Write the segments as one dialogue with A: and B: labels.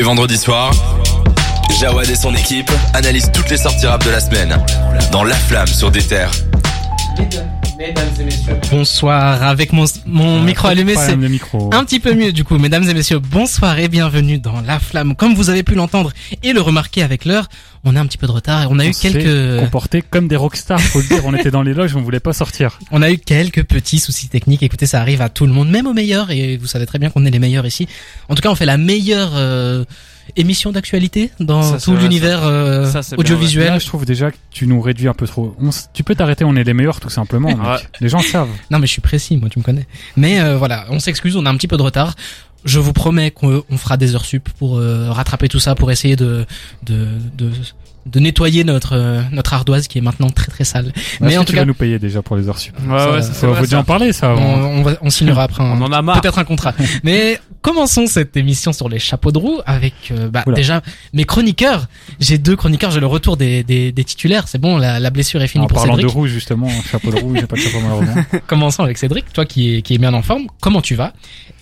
A: Et vendredi soir, Jawad et son équipe analysent toutes les sorties rap de la semaine dans La Flamme sur des terres.
B: Mesdames et messieurs, bonsoir. Avec mon, mon micro allumé, c'est un petit peu mieux du coup. Mesdames et messieurs, bonsoir et bienvenue dans La Flamme. Comme vous avez pu l'entendre et le remarquer avec l'heure, on a un petit peu de retard et on a eu
C: s'est
B: quelques,
C: comporté comme des rockstars, faut le dire. On était dans les loges, on voulait pas sortir.
B: on a eu quelques petits soucis techniques. Écoutez, ça arrive à tout le monde, même aux meilleurs et vous savez très bien qu'on est les meilleurs ici. En tout cas, on fait la meilleure euh, émission d'actualité dans
D: Ça,
B: tout l'univers euh,
D: Ça, c'est bien,
B: audiovisuel.
C: Là, je trouve déjà que tu nous réduis un peu trop. On tu peux t'arrêter, on est les meilleurs tout simplement. mec. Les gens savent.
B: Non mais je suis précis, moi tu me connais. Mais euh, voilà, on s'excuse, on a un petit peu de retard. Je vous promets qu'on on fera des heures sup pour euh, rattraper tout ça, pour essayer de de de, de nettoyer notre euh, notre ardoise qui est maintenant très très sale. Mais en tout
C: tu
B: cas,
C: vas nous payer déjà pour les heures sup.
D: Ouais,
B: Ça,
D: ouais, ça,
C: Faut, faut déjà en parler ça.
B: on,
C: avant.
B: on va on signera après un,
D: On en a marre.
B: peut-être un contrat. Mais commençons cette émission sur les chapeaux de roue avec euh, bah,
C: Oula.
B: déjà mes chroniqueurs. J'ai deux chroniqueurs, j'ai le retour des, des, des titulaires. C'est bon, la, la blessure est finie
C: En
B: pour
C: parlant
B: Cédric.
C: de rouge justement, chapeau de rouge, j'ai pas de chapeau malheureusement.
B: Commençons avec Cédric, toi qui est, qui est bien en forme. Comment tu vas?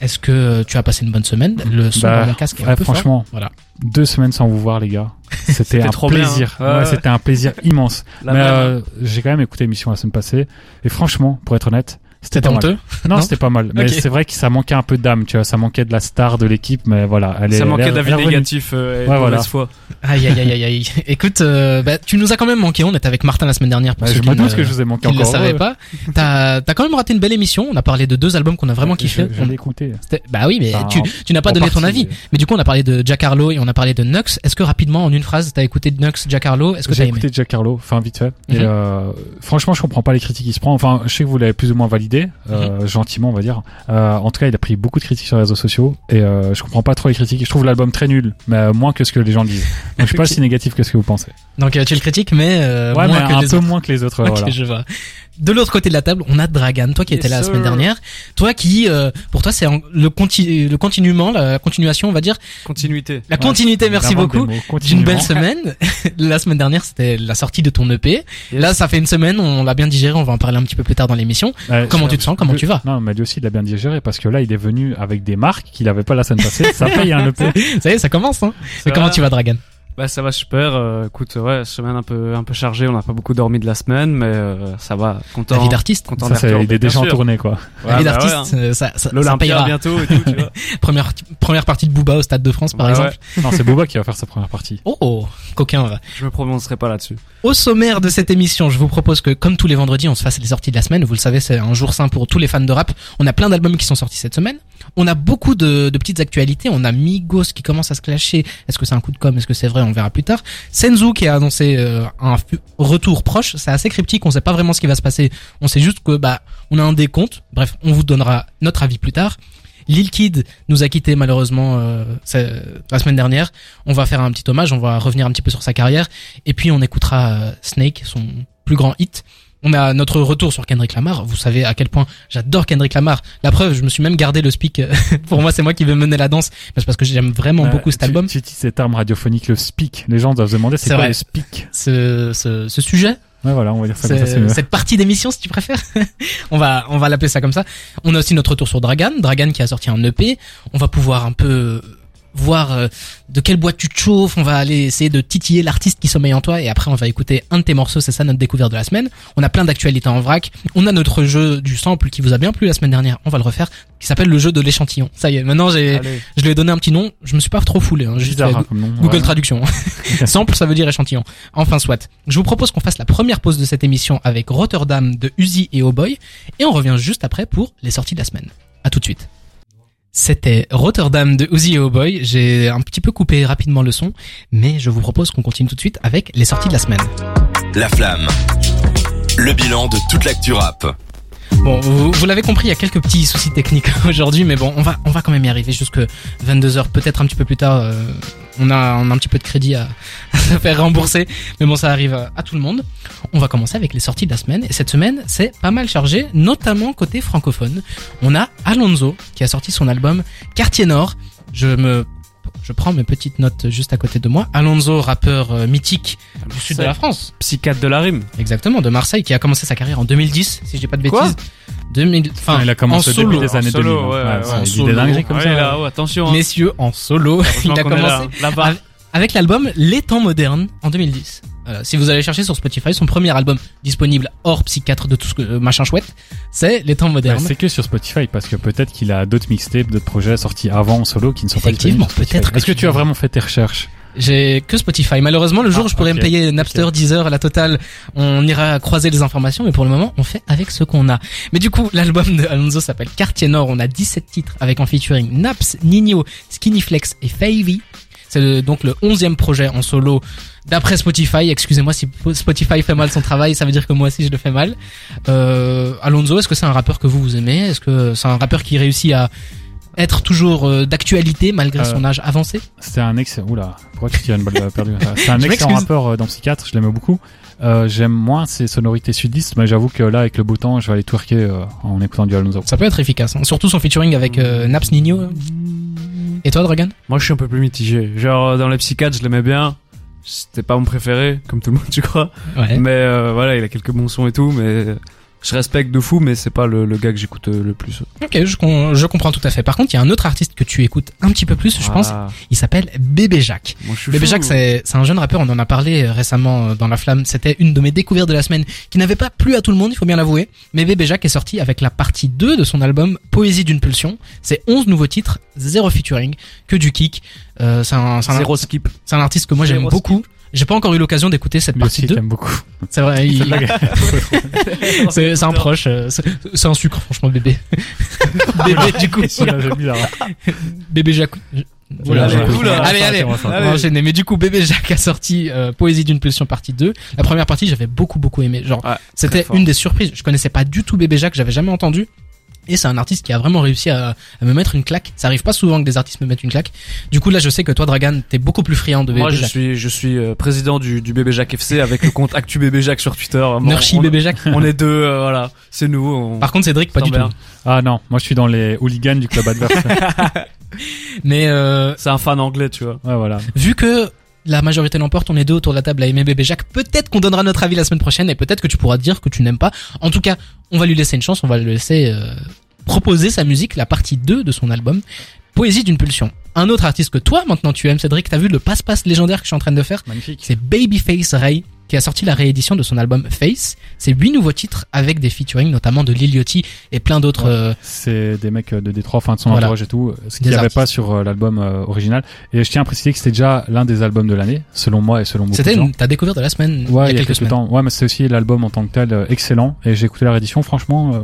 B: Est-ce que tu as passé une bonne semaine? Le son
C: Bah,
B: dans mon casque est
C: ouais,
B: un peu fort.
C: franchement.
B: Voilà.
C: Deux semaines sans vous voir les gars. C'était un
D: trop bien,
C: plaisir.
D: hein. Ouais,
C: c'était un plaisir immense.
D: La
C: Mais euh, j'ai quand même écouté l'émission la semaine passée et franchement, pour être honnête, c'était
B: C'était
C: pas mal.
B: honteux
C: Non,
B: Non
C: c'était pas mal. Mais c'est vrai que ça manquait un peu d'âme, tu vois. Ça manquait de la star de l'équipe, mais voilà. Elle est,
D: ça manquait d'avis négatif euh, et de
C: Ouais, voilà.
D: foi.
B: Aïe aïe aïe aïe aïe. Écoute, euh, bah, tu nous as quand même manqué. On était avec Martin la semaine dernière. Pour
C: Bah, je
B: qui
C: doute que je vous ai manqué
B: qui ne le
C: encore. Ouais,
B: pas. T'as as quand même raté une belle émission. On a parlé de deux albums qu'on a vraiment
C: je-
B: kiffé.
C: Je, l'ai écouté.
B: Bah oui, mais
C: Enfin,
B: tu, tu n'as pas donné ton avis. Mais du coup, on a parlé de Jack Harlow et on a parlé de Nux. Est-ce que rapidement, en une phrase, t'as écouté Nux, Jack Harlow? Est-ce que t'as
C: écouté Jack Harlow, enfin vite fait.
B: Mhm.
C: Et euh, franchement, je comprends pas les critiques qu'il se prend. Enfin, je sais que vous l'avez plus ou moins validé, euh,
B: Mhm.
C: gentiment, on va dire. Euh, en tout cas, il a pris beaucoup de critiques sur les réseaux sociaux et euh, je comprends pas trop les critiques. Je trouve l'album très nul, mais euh, moins que ce que les gens disent. Donc, je suis pas
B: Ok.
C: si négatif que ce que vous pensez.
B: Donc tu le critiques, mais
C: ouais,
B: moins
C: mais
B: que
C: un
B: les
C: peu
B: autres.
C: moins que les autres. ouais,
B: Ok,
C: voilà.
B: je vois. De l'autre côté de la table, on a Dragan, toi qui étais là la semaine dernière, toi qui, euh, pour toi, c'est le, conti le continuement, la continuation, on va dire,
D: Continuité.
B: la continuité. Merci beaucoup. D'une belle semaine. la semaine dernière, c'était la sortie de ton EP.
D: Yes.
B: Là, ça fait une semaine, on l'a bien digéré, on va en parler un petit peu plus tard dans l'émission. Comment tu te sens Comment tu vas?
C: Non, mais lui aussi, il a bien digéré parce que là, il est venu avec des marques qu'il avait pas la semaine passée. Ça paye un EP.
B: Ça y est, ça commence. Hein
D: Ça
B: Mais comment tu vas, Dragan?
D: Bah ça va super. euh, écoute, ouais, semaine un peu un peu chargée. On n'a pas beaucoup dormi de la semaine, mais euh, ça va. Content.
B: La vie d'artiste
D: Content
C: Ça, il est déjà en tournée, quoi.
D: Ouais,
B: La vie
D: bah ouais,
B: d'artiste,
D: hein.
B: euh, ça, ça, ça
D: L'Olympia
B: payera.
D: bientôt et tout, tu vois.
B: Première, première partie de Booba au Stade de France, par
D: Ouais,
B: exemple.
C: Non, c'est Boba qui va faire sa première partie.
B: Oh, oh, coquin va.
D: Je me prononcerai pas là-dessus.
B: Au sommaire de cette émission, je vous propose que, comme tous les vendredis, on se fasse les sorties de la semaine. Vous le savez, c'est un jour sain pour tous les fans de rap. On a plein d'albums qui sont sortis cette semaine. On a beaucoup de, de petites actualités. On a Migos qui commence à se clasher. Est-ce que c'est un coup de com? Est-ce que c'est vrai? On verra plus tard. Senzu qui a annoncé euh, un retour proche. C'est assez cryptique. On sait pas vraiment ce qui va se passer. On sait juste que bah on a un décompte. Bref, on vous donnera notre avis plus tard. Lil Kid nous a quitté malheureusement euh, la semaine dernière. On va faire un petit hommage, on va revenir un petit peu sur sa carrière et puis on écoutera euh, Snake, son plus grand hit. On a notre retour sur Kendrick Lamar. Vous savez à quel point j'adore Kendrick Lamar. La preuve, je me suis même gardé le speak. Pour moi, c'est moi qui vais mener la danse. C'est parce que j'aime vraiment
C: Ouais,
B: beaucoup cet
C: tu-
B: album.
C: Tu utilises cet arme radiophonique, le speak. Les gens doivent se demander c'est quoi
B: vrai.
C: le speak?
B: Ce, ce, ce sujet,
C: Ouais, voilà, on va dire ça comme ça, c'est
B: C'est-
C: mieux.
B: cette partie d'émission si tu préfères. on va on va l'appeler ça comme ça. On a aussi notre retour sur Dragan, Dragan qui a sorti un EP. On va pouvoir un peu voir euh, de quelle boîte tu te chauffes, on va aller essayer de titiller l'artiste qui sommeille en toi et après on va écouter un de tes morceaux, c'est ça notre découverte de la semaine. On a plein d'actualités en vrac. On a notre jeu du sample qui vous a bien plu la semaine dernière, on va le refaire, qui s'appelle le jeu de l'échantillon. Ça y est, maintenant j'ai je lui ai donné un petit nom, je me suis pas trop foulé, hein, juste
C: Bizarre
B: fait
C: hein, nom.
B: Google
C: Ouais.
B: Traduction. Sample, ça veut dire échantillon. Enfin, soit. Je vous propose qu'on fasse la première pause de cette émission avec Rotterdam de Uzi et Oh Boy, et on revient juste après pour les sorties de la semaine. À tout de suite. C'était Rotterdam de Uzi Oh Boy. J'ai un petit peu coupé rapidement le son, mais je vous propose qu'on continue tout de suite avec les sorties de la semaine.
A: La Flamme. Le bilan de toute l'actu rap.
B: Bon, vous, l'avez compris, il y a quelques petits soucis techniques aujourd'hui, mais bon, on va, on va quand même y arriver jusque 22h, peut-être un petit peu plus tard. euh, on, a, on a un petit peu de crédit à, faire rembourser, mais bon, ça arrive à, à tout le monde. On va commencer avec les sorties de la semaine, et cette semaine, c'est pas mal chargé, notamment côté francophone. On a Alonso qui a sorti son album Quartier Nord. Je me Je prends mes petites notes juste à côté de moi. Alonso, rappeur euh, mythique du sud de la France.
D: Psychiatre de la rime.
B: Exactement, de Marseille, qui a commencé sa carrière en 2010, si je dis pas de bêtises.
D: Quoi
B: 2000, enfin,
C: il a commencé
B: en
C: au début
B: solo,
C: des années
D: en solo,
C: 2000.
D: ouais, ouais,
C: c'est
B: en solo.
C: comme ça.
D: là, attention. hein.
B: Messieurs, en solo, il a
D: là,
B: commencé
D: là-bas.
B: avec- avec l'album Les temps modernes en 2010. Euh, si vous allez chercher sur Spotify, son premier album disponible hors psychiatre de tout ce que euh, machin chouette, c'est Les temps
C: Bah,
B: modernes.
C: c'est que sur Spotify parce que peut-être qu'il a d'autres mixtapes, d'autres projets sortis avant en solo qui ne sont pas
B: Effectivement,
C: disponibles. Spotify.
B: peut-être que
C: Est-ce que
B: tu-
C: as vraiment fait tes recherches
B: J'ai que Spotify. Malheureusement, le jour
C: Ah,
B: où je pourrais me payer Napster,
C: ok.
B: Deezer, la totale, on ira croiser les informations, mais pour le moment, on fait avec ce qu'on a. Mais du coup, l'album de Alonso s'appelle Quartier Nord. On a 17 titres avec en featuring Naps, Nino, Skinny Flex et Favy. C'est donc le 11e projet en solo d'après Spotify. Excusez-moi si Spotify fait mal son travail, ça veut dire que moi aussi je le fais mal. Euh, Alonso, est-ce que c'est un rappeur que vous vous aimez? Est-ce que c'est un rappeur qui réussit à être toujours euh, d'actualité malgré
C: Euh,
B: son âge avancé
C: C'était un excellent. Oula, pourquoi tu tires une balle perdue C'est un excellent rappeur euh, dans Psychiatre, je l'aime beaucoup. Euh, J'aime moins ses sonorités sudistes, mais j'avoue que là, avec le beau temps, je vais aller twerker euh, en écoutant du Alonso.
B: Ça peut être efficace, hein. surtout son featuring avec euh, Naps Nino. Et toi, Dragon
D: Moi, je suis un peu plus mitigé. Genre, dans les psychiatres, je l'aimais bien. C'était pas mon préféré, comme tout le monde, tu crois.
B: Ouais.
D: Mais euh, voilà, il a quelques bons sons et tout, mais je respecte de fou, mais c'est pas le, le gars que j'écoute euh, le plus.
B: Ok, je, je comprends tout à fait. Par contre, il y a un autre artiste que tu écoutes un petit peu plus, je pense.
D: Ah,
B: Il s'appelle Bébé Jacques. Bébé. Jacques, c'est un jeune rappeur, on en a parlé euh, récemment euh, dans La Flamme. C'était une de mes découvertes de la semaine qui n'avait pas plu à tout le monde, il faut bien l'avouer. Mais Bébé Jacques est sorti avec la partie 2 de son album Poésie d'une pulsion. C'est 11 nouveaux titres, zéro featuring, que du kick. Euh, c'est un, un-
D: skip.
B: c'est un artiste que moi j'aime beaucoup. J'ai pas encore eu l'occasion d'écouter cette
C: Lui
B: partie
C: aussi,
B: 2.
C: j'aime beaucoup.
B: C'est vrai, il- c'est un proche. euh, C'est un sucre, franchement, bébé. bébé, du coup. Bébé Jacques.
C: Voilà,
B: Allez,
C: voilà.
B: oula, allez, allez,
C: On va faire-
B: on va enchaîner. Mais du coup, Bébé Jacques a sorti euh, Poésie d'une pulsion partie 2. La première partie, j'avais beaucoup, beaucoup aimé. Genre,
D: Ouais,
B: c'était une des surprises. Je connaissais pas du tout Bébé Jacques, j'avais jamais entendu. Et c'est un artiste qui a vraiment réussi à, à me mettre une claque. Ça arrive pas souvent que des artistes me mettent une claque. Du coup, là, je sais que toi, Dragan, t'es beaucoup plus friand de Bébé
D: Moi, je suis, je suis euh, président du, du Bébé Jacques FC avec le compte Actu Bébé Jacques sur Twitter.
B: Nurchi
D: on,
B: Bébé Jacques.
D: on est deux, euh, voilà. C'est nous. On...
B: Par contre, Cédric, pas du tout.
C: Ah non, moi je suis dans les hooligans du club adverse.
B: Mais euh,
D: C'est un fan anglais, tu vois.
C: ouais, voilà.
B: vu que la majorité l'emporte, on est deux autour de la table à aimer Bébé Jacques. Peut-être qu'on donnera notre avis la semaine prochaine et peut-être que tu pourras dire que tu n'aimes pas. En tout cas, on va lui laisser une chance, on va le laisser euh, proposer sa musique, la partie 2 de son album, Poésie d'une pulsion. Un autre artiste que toi maintenant tu aimes, Cédric, t'as vu le passe-passe légendaire que je suis en train de faire?
C: Magnifique.
B: C'est Babyface Ray qui a sorti la réédition de son album Face. C'est huit nouveaux titres avec des featuring notamment de Lil Yachty et plein d'autres.
C: Ouais.
B: euh,
C: C'est des mecs euh, de Détroit, enfin de son
B: Voilà.
C: entourage et tout, ce qu'il n'y avait pas sur euh, l'album euh, original. Et je tiens à préciser que c'était déjà l'un des albums de l'année, selon moi et selon beaucoup
B: C'était
C: de gens.
B: une- ta découverte de la semaine
C: Ouais,
B: il y a quelques
C: temps. Ouais, mais c'est aussi l'album en tant que tel euh, excellent. Et j'ai écouté la réédition, franchement, euh,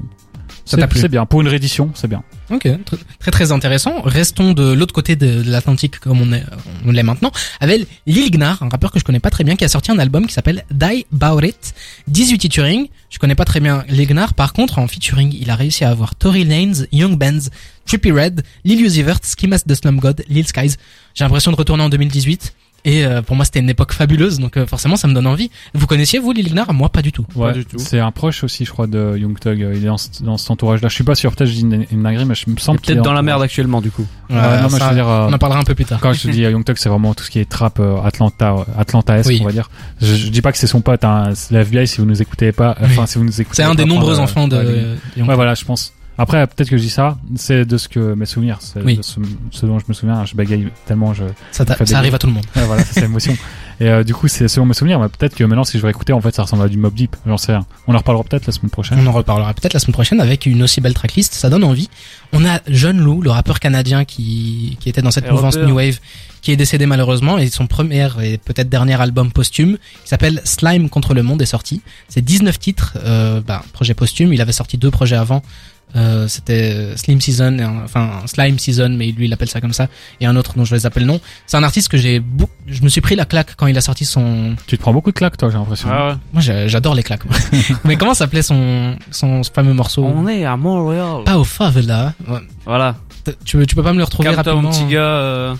B: Ça t'a
C: c'est
B: plu
C: c'est bien. Pour une réédition, c'est bien.
B: Ok, tr- très très intéressant. Restons de l'autre côté de, de l'Atlantique comme on est, on l'est maintenant, avec Lil Gnar, un rappeur que je connais pas très bien, qui a sorti un album qui s'appelle Die About It, 18 featuring. Je connais pas très bien Lil Gnar, par contre en featuring, il a réussi à avoir Tory Lanez, Young Benz, Trippie Red, Lil Uzi Vert, Skimas the Slum God, Lil Skies. J'ai l'impression de retourner en 2018. Et euh, pour moi, c'était une époque fabuleuse, donc euh, forcément, ça me donne envie. Vous connaissiez vous Lil Gnar Moi, pas du tout.
D: Tout.
C: C'est un proche aussi, je crois, de Young Thug. Euh, Il est dans, ce- dans cet entourage-là. Je suis pas sûr. Peut-être je dis une, une dinguerie, mais je me semble qu'il est
D: Peut-être dans la merde actuellement, du coup.
C: Ouais,
B: Euh,
C: non, mais
B: ça,
C: je veux dire, euh,
B: on en parlera un peu plus tard.
C: quand je te dis Young Thug, c'est vraiment tout ce qui est trap euh, Atlanta, Atlanta-esque,
B: Oui.
C: on va dire. Je, je dis pas que c'est son pote, hein. C'est la FBI, si vous nous écoutez pas, euh, enfin, si vous nous écoutez
B: C'est un
C: pas,
B: des nombreux enfants de,
C: ouais,
B: de Young
C: Ouais, voilà, je pense. Après, peut-être que je dis ça, c'est de ce que mes souvenirs, c'est
B: Oui.
C: de ce, ce dont je me souviens. Je bégaye tellement, je,
B: Ça, arrive à tout le monde.
C: ouais, voilà, ça, c'est l'émotion. Et euh, du coup, c'est selon mes souvenirs, mais peut-être que maintenant, si je vais écouter, en fait, ça ressemble à du Mob Deep. J'en sais rien. On en reparlera peut-être la semaine prochaine.
B: On en reparlera peut-être la semaine prochaine avec une aussi belle tracklist. Ça donne envie. On a John Lou, le rappeur canadien qui, qui était dans cette
D: Et
B: mouvance. New Wave, qui est décédé malheureusement et son premier et peut-être dernier album posthume, qui s'appelle Slime contre le monde est sorti. C'est 19 titres, euh, bah, projet posthume. Il avait sorti deux projets avant. Euh, c'était Slim Season, et un- enfin Slime Season, mais lui il appelle ça comme ça, et un autre dont je les appelle non. C'est un artiste que j'ai, bou- je me suis pris la claque quand il a sorti son,
C: Tu te prends beaucoup de claques, toi, j'ai l'impression.
D: Ah ouais.
B: moi j'adore les claques. moi. mais comment s'appelait son, son fameux morceau?
D: On est à Montréal.
B: Pas au favela. Ouais.
D: Voilà.
B: Tu veux, tu peux pas me le retrouver
D: Calme-toi,
B: rapidement
D: petit gars. euh,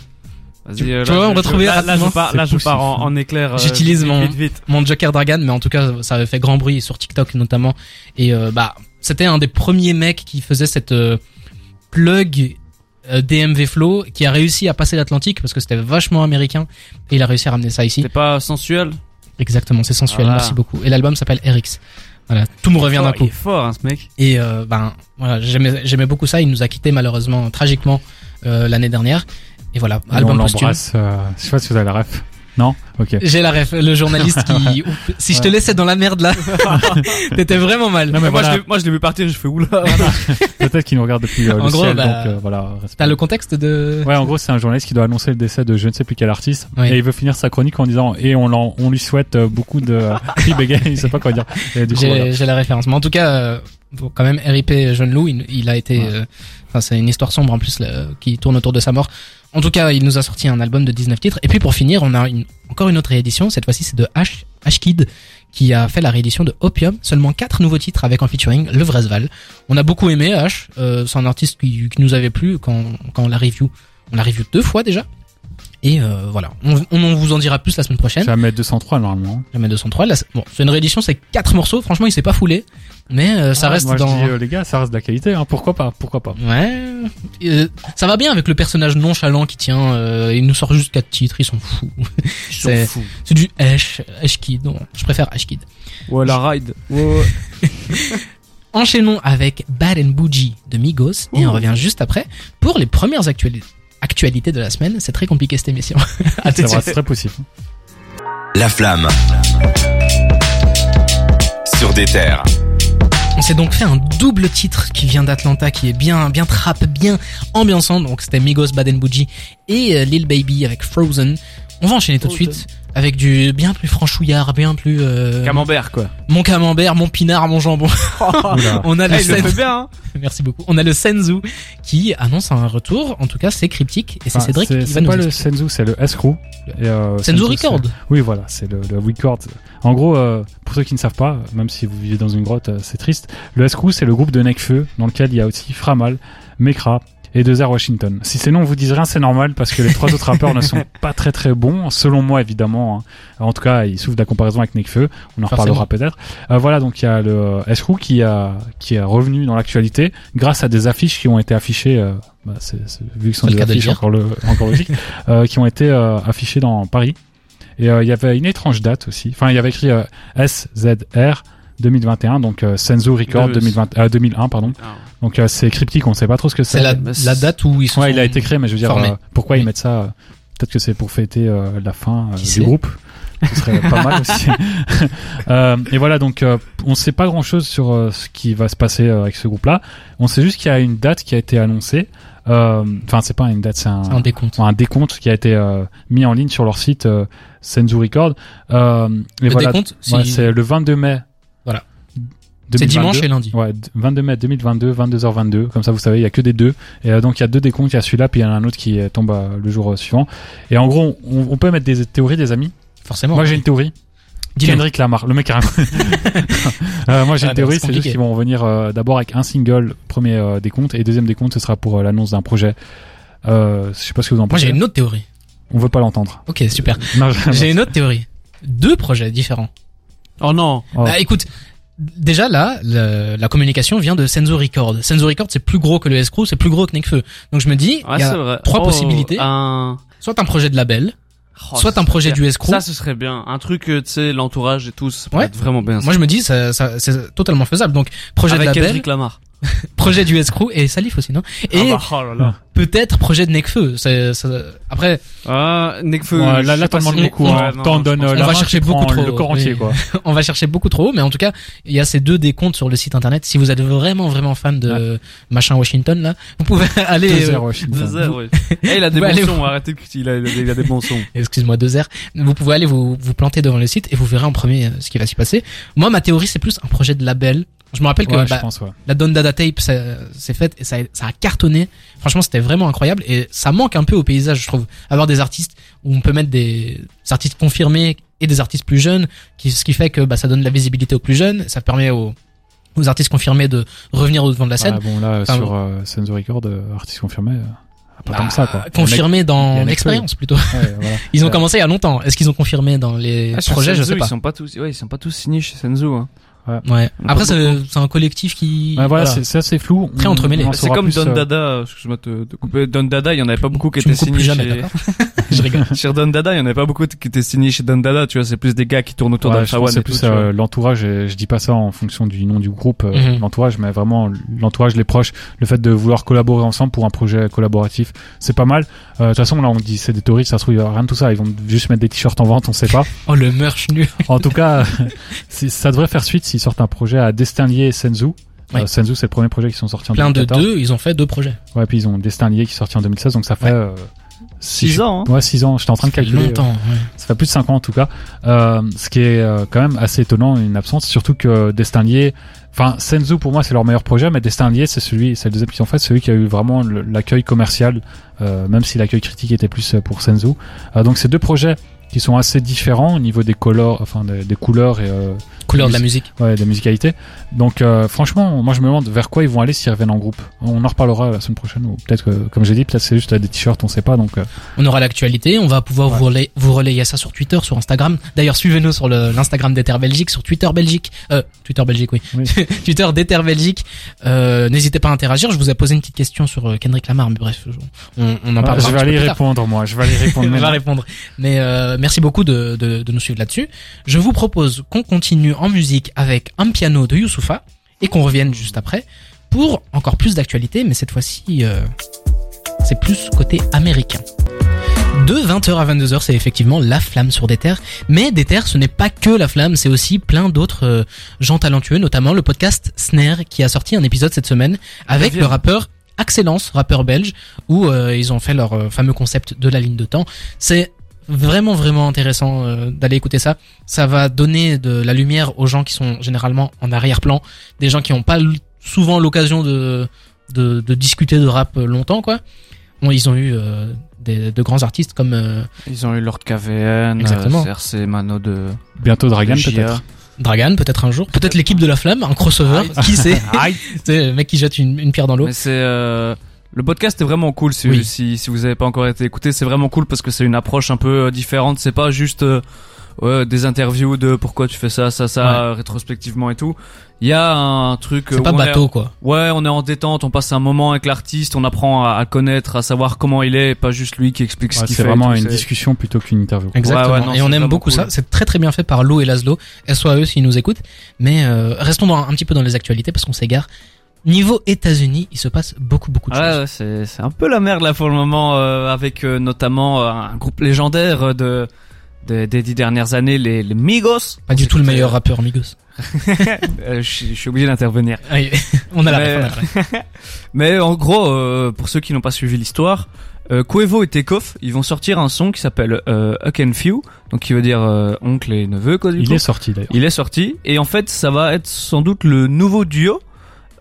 B: Tu-
D: euh,
B: tu
D: là,
B: vois,
D: je-
B: me retrouver
D: là, là, je pars, là, je pars en, en éclair. euh,
B: J'utilise mon-
D: Vite, vite.
B: Mon Joker Dragon, mais en tout cas, ça avait fait grand bruit sur TikTok notamment. Et euh, bah, c'était un des premiers mecs qui faisait cette euh, plug euh, DMV Flow qui a réussi à passer l'Atlantique parce que c'était vachement américain et il a réussi à ramener ça ici.
D: C'est pas sensuel?
B: Exactement, c'est sensuel.
D: Voilà.
B: Merci beaucoup. Et l'album s'appelle RX. Voilà, tout me revient d'un
D: Fort, Il
B: coup.
D: est fort, hein, ce mec.
B: Et euh, ben voilà, j'aimais beaucoup ça. Il nous a quitté malheureusement tragiquement euh, l'année dernière. Et voilà,
C: Et
B: album
C: on
B: posthume.
C: l'embrasse. euh, je sais pas si vous avez la ref. Non Ok.
B: J'ai la ref, le journaliste qui. Ouf, si je te laissais dans la merde là, t'étais vraiment mal.
C: Non, mais
D: moi,
C: voilà.
D: je l'ai- moi, je l'ai vu partir, je fais oula.
C: Peut-être qu'il nous regarde depuis euh,
B: En
C: le
B: gros,
C: ciel,
B: bah,
C: donc euh, voilà. respect.
B: T'as le contexte de.
C: Ouais, en gros, c'est un journaliste qui doit annoncer le décès de je ne sais plus quel artiste.
B: Oui.
C: Et il veut finir sa chronique en disant et on, l'en- on lui souhaite euh, beaucoup de. il bégaye, il sait pas quoi dire.
B: J'ai
C: voilà.
B: j'ai la référence. Mais en tout cas, euh, quand même, RIP Jeune Loup, il, il a été.
C: Ouais.
B: euh, Enfin, c'est une histoire sombre en plus là, qui tourne autour de sa mort. En tout cas, il nous a sorti un album de 19 titres. Et puis pour finir, on a une- encore une autre réédition. Cette fois-ci, c'est de H, H Kid qui a fait la réédition de Opium. Seulement quatre nouveaux titres avec en featuring Le Vresval. On a beaucoup aimé H. Euh, c'est un artiste qui, qui nous avait plu quand, quand on l'a review. On l'a review deux fois déjà. Et euh, voilà, on, on vous en dira plus la semaine prochaine.
C: Jamais 203 normalement.
B: Jamais 203. Là, c'est- bon, c'est une réédition, c'est quatre morceaux. Franchement, il s'est pas foulé, mais euh, ça
C: Ah,
B: reste
C: moi,
B: dans.
C: je dis, euh, les gars, ça reste de la qualité. Hein. Pourquoi pas? Pourquoi pas?
B: Ouais, Euh, ça va bien avec le personnage nonchalant qui tient. euh, il nous sort juste quatre titres, ils sont fous.
D: Ils sont
B: C'est-
D: fous.
B: C'est du Ash, Ash Kid. Non, je préfère Ash Kid.
D: Ouais, la ride. Ouais.
B: Enchaînons avec Bad and Bougie de Migos et on revient juste après pour les premières actuali- actualités de la semaine. C'est très compliqué cette émission.
C: C'est très possible.
A: La flamme. Sur des terres.
B: S'est donc fait un double titre qui vient d'Atlanta, qui est bien, bien trap, bien ambiançant. Donc c'était Migos, Bad and Bougie et euh, Lil Baby avec Frozen. On va enchaîner tout de suite avec du bien plus franchouillard, bien plus euh,
D: Camembert, quoi.
B: mon camembert, mon pinard, mon jambon. On a le
D: Eh, il le
B: Sen-
D: fait bien, hein.
B: merci beaucoup. On a le Senzu qui annonce un retour. En tout cas, c'est cryptique et c'est
C: Enfin,
B: Cédric
C: c'est
B: qui va
C: c'est
B: nous
C: pas le. Senzu, c'est le S-Crew. Et, euh,
B: Senzu
C: c'est-
B: Record.
C: Oui, voilà, c'est le, le record. En gros, euh, pour ceux qui ne savent pas, même si vous vivez dans une grotte, euh, c'est triste. Le S-Crew, c'est le groupe de Necfeu, dans lequel il y a aussi Framal, Mekra et Dezer Washington. Si ces noms vous disent rien, c'est normal parce que les trois autres rappeurs ne sont pas très très bons, selon moi évidemment. hein. En tout cas, ils souffrent de la comparaison avec Necfeu. On en
B: Forcément.
C: reparlera peut-être. Euh, voilà, donc il y a le euh, S-Crew qui a qui est revenu dans l'actualité grâce à des affiches qui ont été affichées. euh, bah, c'est- c'est- vu que ce sont
B: C'est
C: des
B: de
C: affiches encore le encore logique, euh, qui ont été affichées dans Paris. Et il y avait une étrange date aussi. Enfin, il y avait écrit SZR 2021, donc euh, Senzu Record
D: Le-
C: 2020, euh, 2001, pardon.
D: Ah.
C: Donc euh, c'est cryptique, on ne sait pas trop ce que c'est.
B: C'est la, la date où ils sont.
C: Ouais, il a été créé, mais je veux dire, euh, pourquoi
B: Oui.
C: ils mettent ça Peut-être que c'est pour fêter euh, la fin euh, du groupe. Ce serait pas mal aussi. Euh, et voilà, donc euh, on sait pas grand-chose sur euh, ce qui va se passer euh, avec ce groupe-là. On sait juste qu'il y a une date qui a été annoncée. Euh, Enfin, c'est pas une date, c'est un,
B: décompte.
C: un décompte qui a été euh, mis en ligne sur leur site euh, Senzu Record. Euh, et
B: Le
C: voilà,
B: décompte,
C: ouais, c'est le 22 mai.
B: Voilà.
C: 2022.
B: c'est dimanche et lundi.
C: Ouais, d- 22 mai 2022, 22h22. Comme ça, vous savez, il y a que des deux. Et euh, donc, il y a deux décomptes. Il y a celui-là, puis il y en a un autre qui euh, tombe euh, le jour euh, suivant. Et en gros, on, on peut mettre des théories, des amis.
B: Forcément.
C: Moi, j'ai une théorie. Kendrick Lamar, le mec carrément. euh, moi, j'ai
B: Ah,
C: une théorie,
B: c'est
C: juste qu'ils vont revenir euh, d'abord avec un single, premier euh, décompte, et deuxième décompte, ce sera pour euh, l'annonce d'un projet. Euh, je sais pas ce que vous en
B: Moi,
C: pensez.
B: j'ai une autre théorie.
C: On veut pas l'entendre.
B: Ok, super. J'ai une autre théorie. Deux projets différents.
D: Oh non.
C: Oh.
B: Bah, écoute, déjà là, le- la communication vient de Senzo Record. Senzo Record, c'est plus gros que le S-Crew, c'est plus gros que Nekfeu. Donc je me dis,
D: Ouais,
B: il y a trois
D: Oh,
B: possibilités.
D: Un...
B: soit un projet de label,
D: Oh,
B: soit un projet du escroc.
D: Ça, ce serait bien. Un truc, euh, tu sais, l'entourage et tout, ça pourrait
B: Ouais.
D: être vraiment bien.
B: Moi je me dis, ça, ça- c'est totalement faisable. Donc projet
D: Avec
B: de label,
D: Kendrick Lamar.
B: projet du S-Crew et Salif aussi, non Et
D: Ah bah, oh là là.
B: peut-être projet de Nekfeu. C'est- c'est- Après,
D: Ah, Nekfeu.
C: Ouais,
D: je
C: là, là, t'en demandes beaucoup.
B: on-
C: hein. T'en donnes
B: on va chercher beaucoup trop,
C: Le corps entier,
B: oui.
C: quoi.
B: on va chercher beaucoup trop haut, mais en tout cas, il y a ces deux décomptes sur le site internet. Si vous êtes vraiment vraiment fan de machin Washington là, vous pouvez aller.
C: Deux
B: euh,
C: heures, Washington.
D: Deux heures, ouais. Eh, il a des
B: Vous
D: bons sons, arrêtez de critiquer, il a, il a- il a des bons sons.
B: excuse-moi, deux heures. Vous pouvez aller vous, vous planter devant le site et vous verrez en premier euh, ce qui va s'y passer. Moi, ma théorie, c'est plus un projet de label. Je me rappelle que
C: Ouais,
B: bah,
C: je pense, ouais.
B: la Don Dada Tape, ça- c'est fait et ça, ça a cartonné. Franchement, c'était vraiment incroyable et ça manque un peu au paysage, je trouve. Avoir des artistes où on peut mettre des, des artistes confirmés et des artistes plus jeunes, qui, ce qui fait que bah, ça donne de la visibilité aux plus jeunes, ça permet aux, aux artistes confirmés de revenir au devant de la scène.
C: Ah, bon, là,
B: Enfin,
C: sur euh, Record, euh, artiste confirmé, euh, pas
B: Bah,
C: tant que ça, quoi.
B: Confirmés
C: il y a
B: dans l'expérience plutôt.
C: Ouais, voilà.
B: Ils ont commencé il y a longtemps. Est-ce qu'ils ont confirmé dans les
D: Ah,
B: projets? Je
D: Senzu,
B: sais pas.
D: Ils sont pas tous, ouais, ils sont pas tous signés chez Senzu, hein.
B: Ouais.
D: A
B: Après, c'est c'est un collectif qui.
C: Ouais, voilà,
B: voilà.
C: c'est c'est assez flou.
B: Très entremêlé.
D: C'est comme Don
C: euh,
D: Dada, excuse-moi de te couper. Don Dada, il y en avait pas beaucoup qui étaient signés
B: plus jamais,
D: chez...
B: Je rigole.
D: Chez Don Dada, il y en avait pas beaucoup qui étaient signés chez Don Dada, tu vois, c'est plus des gars qui tournent autour
C: Ouais,
D: d'Alpha One
C: c'est plus euh, l'entourage, je dis pas ça en fonction du nom du groupe, euh,
B: Mhm.
C: l'entourage, mais vraiment l'entourage, les proches, le fait de vouloir collaborer ensemble pour un projet collaboratif, c'est pas mal. Euh, De toute façon, là, on dit c'est des théories, ça se trouve, il y aura rien de tout ça, ils vont juste mettre des t-shirts en vente, on sait pas.
B: Oh, le merch nu.
C: en tout cas, ça devrait faire suite s'ils sortent un projet à Destin Lié et Senzu.
B: Ouais.
C: Euh, Senzu, c'est le premier projet qui sont sortis en
B: Plein de
C: 2014.
B: deux, ils ont fait deux projets.
C: Ouais, puis ils ont Destin Lié qui est sorti en 2016, donc ça fait...
B: Ouais.
C: euh, si
D: Six
C: je-
D: ans, hein.
C: Ouais, 6 ans, j'étais en train de calculer.
B: longtemps. ouais.
C: ça fait plus de 5 ans en tout cas. Euh, ce qui est euh, quand même assez étonnant, une absence, surtout que Destin Lié, enfin Senzu pour moi c'est leur meilleur projet, mais Destin Lié c'est celui, c'est le deuxième qu'ils ont fait, celui qui a eu vraiment l'accueil commercial, euh, même si l'accueil critique était plus euh, pour Senzu. Euh, donc c'est deux projets qui sont assez différents au niveau des couleurs, enfin des, des couleurs et euh,
B: Couleur de la musique.
C: ouais, des musicalités. Donc euh, franchement, moi je me demande vers quoi ils vont aller s'ils reviennent en groupe. On en reparlera la semaine prochaine, ou peut-être que, comme j'ai dit, peut-être c'est juste des t-shirts, on sait pas. Donc euh,
B: On aura l'actualité, on va pouvoir
C: Ouais.
B: vous, relayer, vous relayer ça sur Twitter, sur Instagram. D'ailleurs, suivez-nous sur l'Instagram d'Ether Belgique, sur Twitter Belgique, euh, Twitter Belgique, oui.
C: Oui.
B: Twitter d'Ether Belgique. N'hésitez pas à interagir. Je vous ai posé une petite question sur Kendrick Lamar, mais bref, on, on en parlera.
C: je vais aller répondre moi, je vais aller répondre.
B: On va
C: maintenant.
B: répondre. Mais merci beaucoup de, de, de nous suivre là-dessus. Je vous propose qu'on continue en musique avec un piano de Youssoufa et qu'on revienne juste après pour encore plus d'actualité, mais cette fois-ci, euh, c'est plus côté américain. De 20h à 22h, c'est effectivement la flamme sur des terres. Mais des terres, ce n'est pas que la flamme, c'est aussi plein d'autres euh, gens talentueux, notamment le podcast Snare qui a sorti un épisode cette semaine avec le rappeur Excellence, rappeur belge, où euh, ils ont fait leur euh, fameux concept de la ligne de temps. C'est vraiment vraiment intéressant euh, d'aller écouter ça. Ça va donner de la lumière aux gens qui sont généralement en arrière-plan, des gens qui n'ont pas souvent l'occasion de, de de discuter de rap euh, longtemps quoi. Bon, ils ont eu euh, des, de grands artistes comme euh,
D: Ils ont eu Lord KVN,
B: Exactement.
D: CRC Mano de
C: Bientôt Dragan peut-être.
B: Dragan peut-être un jour, peut-être l'équipe de la flamme, un crossover, qui sait
D: Aïe.
B: C'est le mec qui jette une, une pierre dans l'eau.
D: Mais c'est euh, le podcast est vraiment cool si,
B: Oui.
D: si si vous avez pas encore été écouté, c'est vraiment cool parce que c'est une approche un peu euh, différente, c'est pas juste euh, ouais, des interviews de pourquoi tu fais ça ça ça
B: Ouais.
D: euh, rétrospectivement et tout. Il y a un truc euh,
B: C'est pas
D: on est-
B: bateau quoi.
D: Ouais, on est en détente, on passe un moment avec l'artiste, on apprend à, à connaître, à savoir comment il est, et pas juste lui qui explique ce
C: Ouais,
D: qu'il
C: c'est
D: fait. et
C: vraiment une
D: c'est-
C: discussion plutôt qu'une interview.
B: Exactement.
D: Ouais, ouais, non,
B: et
D: c'est
B: on aime beaucoup
D: cool.
B: ça. C'est très très bien fait par Lo et Laszlo. SOAE s'ils nous écoutent. Mais euh, restons dans, un petit peu dans les actualités parce qu'on s'égare. Niveau États-Unis, il se passe beaucoup beaucoup de
D: Ouais,
B: choses.
D: ouais, c'est c'est un peu la merde là pour le moment euh, avec euh, notamment euh, un groupe légendaire euh, de, de- des dix dernières années, les, les Migos.
B: Pas du tout le meilleur rappeur, Migos.
D: Euh, je suis- je suis obligé d'intervenir.
B: Oui, on a la
D: Mais-
B: ref, on a la ref.
D: Mais en gros, euh, pour ceux qui n'ont pas suivi l'histoire, euh, Quavo et Takeoff, ils vont sortir un son qui s'appelle euh, Huck and Few, donc qui veut dire euh, oncle et neveu quoi du
C: Il
D: coup.
C: est sorti d'ailleurs.
D: Il est sorti et en fait ça va être sans doute le nouveau duo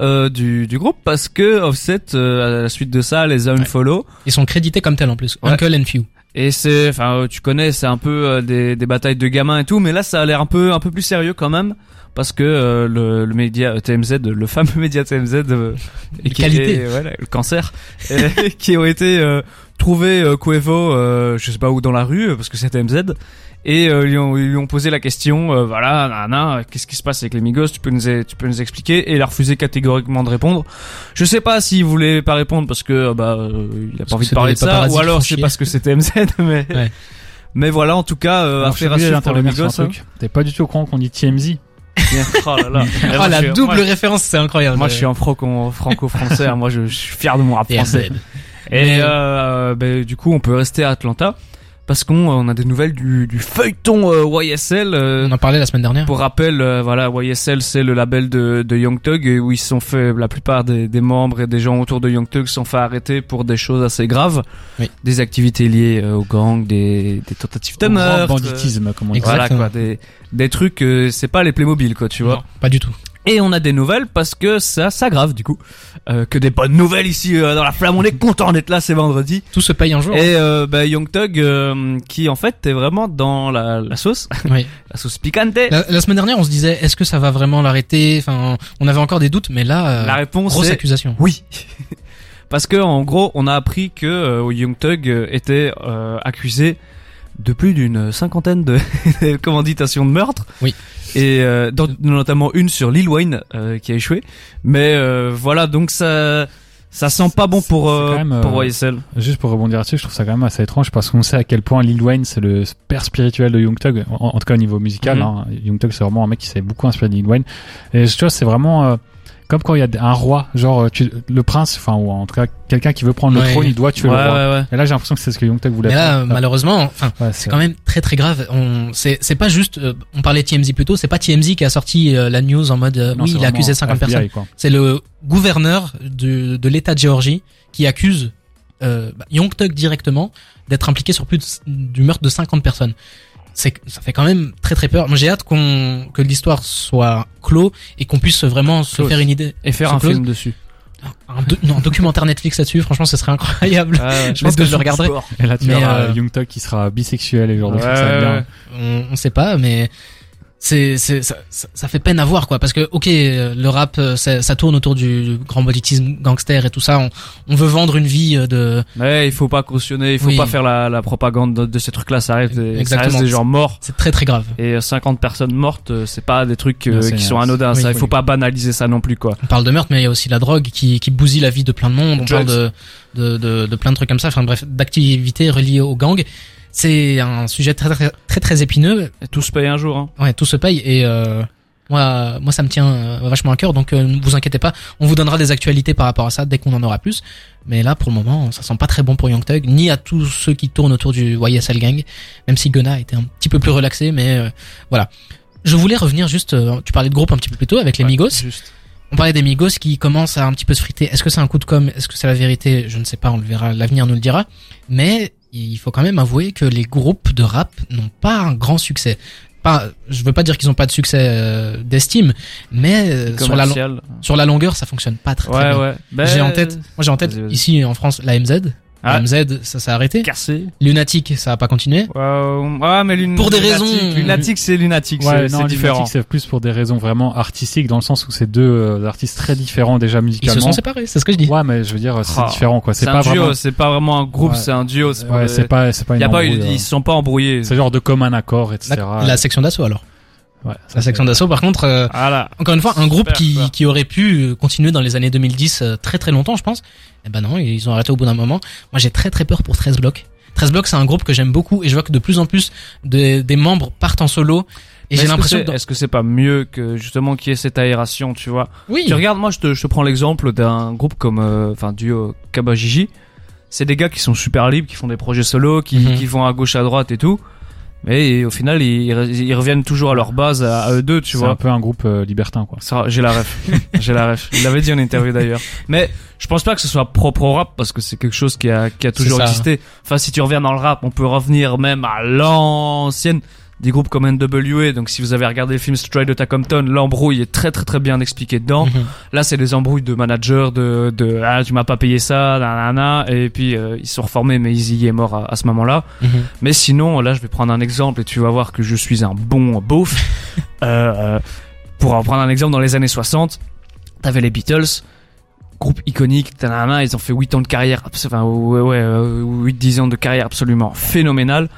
D: euh, du, du groupe parce que Offset euh, à la suite de ça les a unfollow
B: Ils sont crédités comme tels en plus.
D: Ouais.
B: Uncle and Few.
D: et c'est enfin euh, tu connais c'est un peu des, des batailles de gamins et tout mais là ça a l'air un peu un peu plus sérieux quand même parce que euh, le, le média TMZ le fameux média TMZ euh,
B: De
D: qui
B: qualité.
D: est- le cancer qui ont été euh, trouvés euh, je sais pas où dans la rue parce que c'est TMZ et euh, ils, lui ont, lui ont posé la question euh, voilà nana qu'est-ce qui se passe avec les Migos? Tu peux nous tu peux nous expliquer? Et il a refusé catégoriquement de répondre. Je sais pas s'il voulait pas répondre parce que euh, bah euh, il a
B: Parce
D: pas envie de parler de ça ou alors
B: qui font
D: c'est parce que c'est TMZ mais
B: Ouais.
D: mais voilà en tout cas euh,
C: je
D: affaire à suivre pour les Migos hein.
C: T'es pas du tout au courant qu'on dit TMZ
D: oh là là.
B: Oh
D: Moi,
B: la
D: je suis-
B: double
D: moi,
B: référence, c'est incroyable.
D: moi je suis un franco franco-français moi je, je suis fier de mon rap français. Et euh, ben, du coup, on peut rester à Atlanta parce qu'on on a des nouvelles du, du feuilleton euh, YSL. euh,
B: On en parlait la semaine dernière.
D: pour rappel, euh, voilà, YSL c'est le label de, de Young Thug et où ils sont fait la plupart des, des membres et des gens autour de Young Thug sont fait arrêter pour des choses assez graves,
B: Oui.
D: des activités liées euh, au gang, des, des tentatives de meurtre,
C: banditisme, comme on dit.
B: Exact.
D: voilà quoi, des, des trucs, euh, c'est pas les Playmobil quoi, tu vois.
B: Non, pas du tout.
D: Et on a des nouvelles parce que ça s'aggrave du coup, euh, que des bonnes nouvelles ici euh, dans la flamme. On est content d'être là, c'est vendredi.
B: Tout se paye un jour.
D: Et euh, bah, Young Thug, euh, qui en fait est vraiment dans la, la sauce,
B: Oui.
D: la sauce picante.
B: La, la semaine dernière, on se disait, est-ce que ça va vraiment l'arrêter? Enfin, on avait encore des doutes, mais là, euh,
D: la réponse
B: grosse
D: est
B: accusation.
D: oui. Parce que en gros, on a appris que euh, Young Thug était euh, accusé de plus d'une cinquantaine de commanditations de meurtres.
B: Oui.
D: Et euh, notamment une sur Lil Wayne euh, qui a échoué. Mais euh, voilà, donc ça ça sent pas bon pour euh,
C: même,
D: pour
C: euh,
D: YSL.
C: Juste pour rebondir là-dessus, je trouve ça quand même assez étrange parce qu'on sait à quel point Lil Wayne c'est le père spirituel de Young Thug, en, en tout cas au niveau musical.
D: Mhm.
C: hein. Young Thug c'est vraiment un mec qui s'est beaucoup inspiré de Lil Wayne. Et tu vois, c'est vraiment euh, comme quand il y a un roi, genre tu, le prince, enfin ou en tout cas quelqu'un qui veut prendre
B: Ouais.
C: le trône, il doit tuer
D: Ouais,
C: le roi.
D: ouais, ouais.
C: Et là j'ai l'impression que c'est ce que Young voulait
B: Mais
C: faire.
B: là, malheureusement, enfin, c'est quand même très très grave. On, c'est, c'est pas juste, euh, on parlait de TMZ plus tôt, c'est pas TMZ qui a sorti euh, la news en mode, euh,
C: Non,
B: oui, il a accusé 50
C: FBI,
B: personnes. C'est le gouverneur de, de l'État de Géorgie qui accuse euh, bah, Young directement d'être impliqué sur plus de- du meurtre de 50 personnes. C'est, ça fait quand même très très peur. Moi, j'ai hâte qu'on, que l'histoire soit clos et qu'on puisse vraiment se faire une idée.
D: Et faire un
B: close.
D: film dessus.
B: Un, do- non, un documentaire Netflix là-dessus, franchement, ce serait incroyable.
D: je
B: pense que je le regarderai.
C: Et là tu
B: Mais,
C: verras
B: euh,
C: Young qui sera bisexuel et genre de trucs, ça
D: ouais,
C: bien.
B: on, on sait pas, mais c'est, ça, ça, ça fait peine à voir quoi, parce que ok, euh, le rap, euh, ça, ça tourne autour du grand banditisme gangster et tout ça. On, on veut vendre une vie euh, de,
D: Mais il faut pas cautionner, il faut
B: Oui.
D: pas faire la, la propagande de, de ces trucs-là, ça reste, des, ça reste des gens morts.
B: c'est très très grave.
D: Et euh, 50 personnes mortes, c'est pas des trucs euh, qui sont anodins,
B: oui,
D: ça, il
B: oui.
D: faut pas banaliser ça non plus, quoi.
B: On parle de meurtre, mais il y a aussi la drogue qui, qui bousille la vie de plein de monde. On
D: Drugs.
B: parle de, de, de, de plein de trucs comme ça. Enfin bref, d'activités reliées aux gangs. C'est un sujet très très très, très épineux.
D: Tout se paye un jour, hein.
B: Ouais, tout se paye et euh, moi, moi, ça me tient euh, vachement à cœur. Donc, euh, ne vous inquiétez pas, on vous donnera des actualités par rapport à ça dès qu'on en aura plus. Mais là, pour le moment, ça sent pas très bon pour Young Thug, ni à tous ceux qui tournent autour du YSL Gang. Même si Gunna était un petit peu plus relaxé, mais euh, voilà. Je voulais revenir juste. euh, tu parlais de groupe un petit peu plus tôt avec les
D: Ouais,
B: Migos.
D: Juste.
B: On parlait des Migos qui commencent à un petit peu se friter. Est-ce que c'est un coup de com Est-ce que c'est la vérité? Je ne sais pas, on le verra, l'avenir nous le dira. Mais il faut quand même avouer que les groupes de rap n'ont pas un grand succès. Pas, je veux pas dire qu'ils n'ont pas de succès euh, d'estime, mais euh, sur la, sur longueur, ça fonctionne pas très, bien.
D: ouais. Ben,
B: J'ai en tête, moi j'ai en tête ici en France la MZ.
D: Ah.
B: MZ, ça s'est arrêté.
D: Cassé.
B: Lunatic, ça a pas continué.
D: Ouais, ouais, mais lun-
B: Pour des
D: lunatique-
B: raisons-
D: Lunatique, c'est lunatique,
C: Ouais,
D: c'est différent.
C: Lunatic, c'est plus pour des raisons vraiment artistiques, dans le sens où c'est deux euh, artistes très différents déjà
B: Ils se
C: musicalement.
B: sont séparés, c'est ce que je dis.
C: Ouais, mais je veux dire, c'est
D: Ah.
C: différent, quoi.
D: C'est
C: C'est
D: un
C: pas
D: duo,
C: vraiment.
D: c'est pas vraiment un groupe,
C: Ouais.
D: c'est un duo. c'est
C: Ouais, c'est pas, c'est pas
D: Y
C: une
D: a pas, ils
C: euh.
D: se sont pas embrouillés.
C: C'est genre de commun accord, etc.
B: La, la section d'assaut alors.
C: Ouais, ça,
B: La section d'assaut, par contre, euh,
D: Voilà.
B: Encore une fois, un groupe qui, qui aurait pu euh, continuer dans les années 2010 euh, très très longtemps, je pense. Eh ben non, ils ont arrêté au bout d'un moment. Moi, j'ai très très peur pour 13 blocs. 13 blocs, c'est un groupe que j'aime beaucoup et je vois que de plus en plus de, des membres partent en solo. Et j'ai
D: est-ce que
B: l'impression
D: c'est-
B: que dans-
D: Est-ce que c'est pas mieux que justement qu'il y ait cette aération, tu vois?
B: Oui,
D: Tu regardes, moi je te, je te prends l'exemple d'un groupe comme, euh, enfin duo Kabajiji. C'est des gars qui sont super libres, qui font des projets solo, qui,
B: Mhm.
D: qui vont à gauche à droite et tout. Mais au final, ils, ils reviennent toujours à leur base, à, à eux deux, tu
C: C'est un
D: vois.
C: peu un groupe euh, libertin, quoi.
D: Ça, j'ai la ref. j'ai la ref. Il l'avait dit en interview d'ailleurs. Mais je pense pas que ce soit propre au rap parce que c'est quelque chose qui a, qui a toujours existé. Enfin, si tu reviens dans le rap, on peut revenir même à l'ancienne des groupes comme NWA. Donc, si vous avez regardé le film Straight Outta Compton, l'embrouille est très très très bien expliqué dedans.
B: Mhm.
D: Là, c'est des embrouilles de managers, de, de ah tu m'as pas payé ça, nanana, et puis euh, ils sont reformés, mais Easy est mort à, à ce moment-là.
B: Mhm.
D: Mais sinon, là, je vais prendre un exemple et tu vas voir que je suis un bon beauf. euh, euh, pour en prendre un exemple, dans les années 60, t'avais les Beatles, groupe iconique, tanana, ils ont fait 8 ans de carrière, enfin, ouais, ouais, 8-10 ans de carrière absolument phénoménal.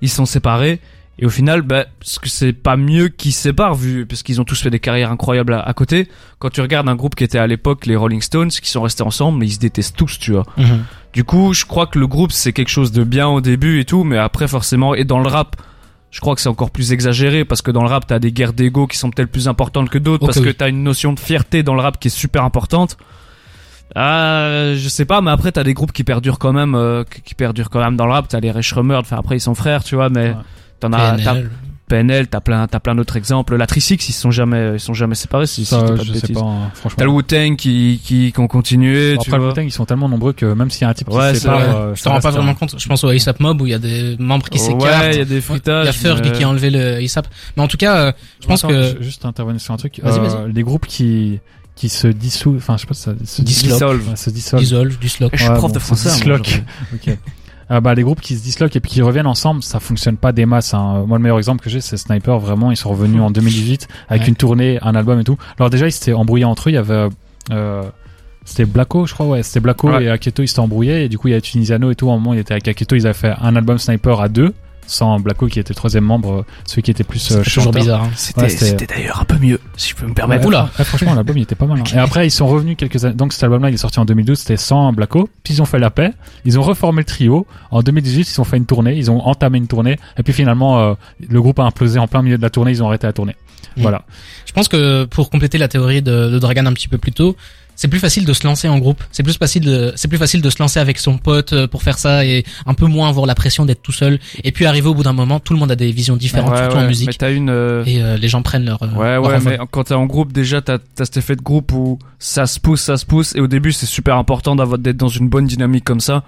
D: Ils sont séparés. Et au final, bah, parce que c'est pas mieux qu'ils se séparent, vu, parce qu'ils ont tous fait des carrières incroyables à, à côté. Quand tu regardes un groupe qui était à l'époque les Rolling Stones, qui sont restés ensemble, mais ils se détestent tous, tu vois.
B: Mhm.
D: Du coup, je crois que le groupe c'est quelque chose de bien au début et tout, mais après forcément, et dans le rap, je crois que c'est encore plus exagéré parce que dans le rap t'as des guerres d'ego qui sont peut-être plus importantes que d'autres parce que t'as une notion de fierté dans le rap qui est super importante. Ah, je sais pas, mais après t'as des groupes qui perdurent quand même, euh, qui perdurent quand même dans le rap. T'as les Shrummer, enfin après ils sont frères, tu vois, mais
C: Ouais.
D: T'en as, t'as
B: PNL.
D: PNL, t'as plein, t'as plein d'autres exemples. La Tricix, ils se sont jamais, ils sont jamais séparés, si, si
C: Ça,
D: je dis pas de
C: je sais
D: bêtises.
C: pas, hein, franchement.
D: T'as le Wu-Tang qui, qui, qui ont continué,
C: Après, le
D: vois.
C: Wu-Tang, ils sont tellement nombreux que même s'il y a un type qui
D: Ouais,
C: se
D: c'est
C: sépare,
D: vrai.
C: euh,
B: Je
C: ça
B: t'en rends pas
C: un-
B: vraiment compte. Je pense au ASAP Mob où il y a des membres qui s'écartent.
D: Ouais, il y a des
B: Il
D: fruitages.
B: y a Ferg
D: mais-
B: qui a enlevé le ASAP. Mais en tout cas, euh, je pense
C: Attends,
B: que
C: ju- juste intervenir sur un truc.
B: Vas-y,
C: Euh,
B: vas-y.
C: les groupes qui qui se dissouent, enfin je sais pas, ça se.
D: Dissolve.
C: Ouais, se dissolvent.
B: dissolve, disloque.
D: Je suis
C: Ouais,
D: prof de
C: se
D: français. hein, moi,
C: disloquent. Ok. Euh, bah, les groupes qui se disloquent et puis qui reviennent ensemble, ça fonctionne pas des masses. Hein. Moi, le meilleur exemple que j'ai, c'est Sniper. Vraiment, ils sont revenus en 2018 avec
B: Ouais.
C: une tournée, un album et tout. Alors déjà, ils s'étaient embrouillés entre eux. Il y avait, euh, c'était Blacko, je crois. Ouais, c'était Blacko
D: Ouais.
C: et Aketo, ils s'étaient embrouillés. Et du coup, il y a Tunisiano et tout. À un moment, il était avec Aketo. Ils avaient fait un album Sniper à deux. Sans Blacko qui était le troisième membre, euh, celui qui était plus euh,
B: C'est toujours
C: chanteur.
B: bizarre. hein.
D: C'était
C: Ouais, c'était-
D: c'était d'ailleurs un peu mieux, si je peux me permettre.
C: Ouais,
B: Oula.
C: ouais, franchement, l'album il était pas mal. hein. Et après, ils sont revenus quelques années. Donc cet album-là, il est sorti en 2012, c'était sans Blacko. Puis ils ont fait la paix. Ils ont reformé le trio. En 2018, ils ont fait une tournée. Ils ont entamé une tournée. Et puis finalement, euh, le groupe a implosé en plein milieu de la tournée. Ils ont arrêté la tournée.
B: Mm.
C: Voilà.
B: Je pense que pour compléter la théorie de, de Dragan un petit peu plus tôt, c'est plus facile de se lancer en groupe. C'est plus facile de, c'est plus facile de se lancer avec son pote euh, pour faire ça et un peu moins avoir la pression d'être tout seul. Et puis arriver au bout d'un moment, tout le monde a des visions différentes,
D: Ouais,
B: surtout
D: ouais,
B: en
D: Mais
B: musique.
D: t'as une. euh,
B: Et euh, les gens prennent leur. euh,
D: Ouais,
B: leur
D: ouais, mais quand t'es en groupe, déjà, t'as as cet effet de groupe où ça se pousse, ça se pousse, et au début, c'est super important d'avoir d'être dans une bonne dynamique comme ça.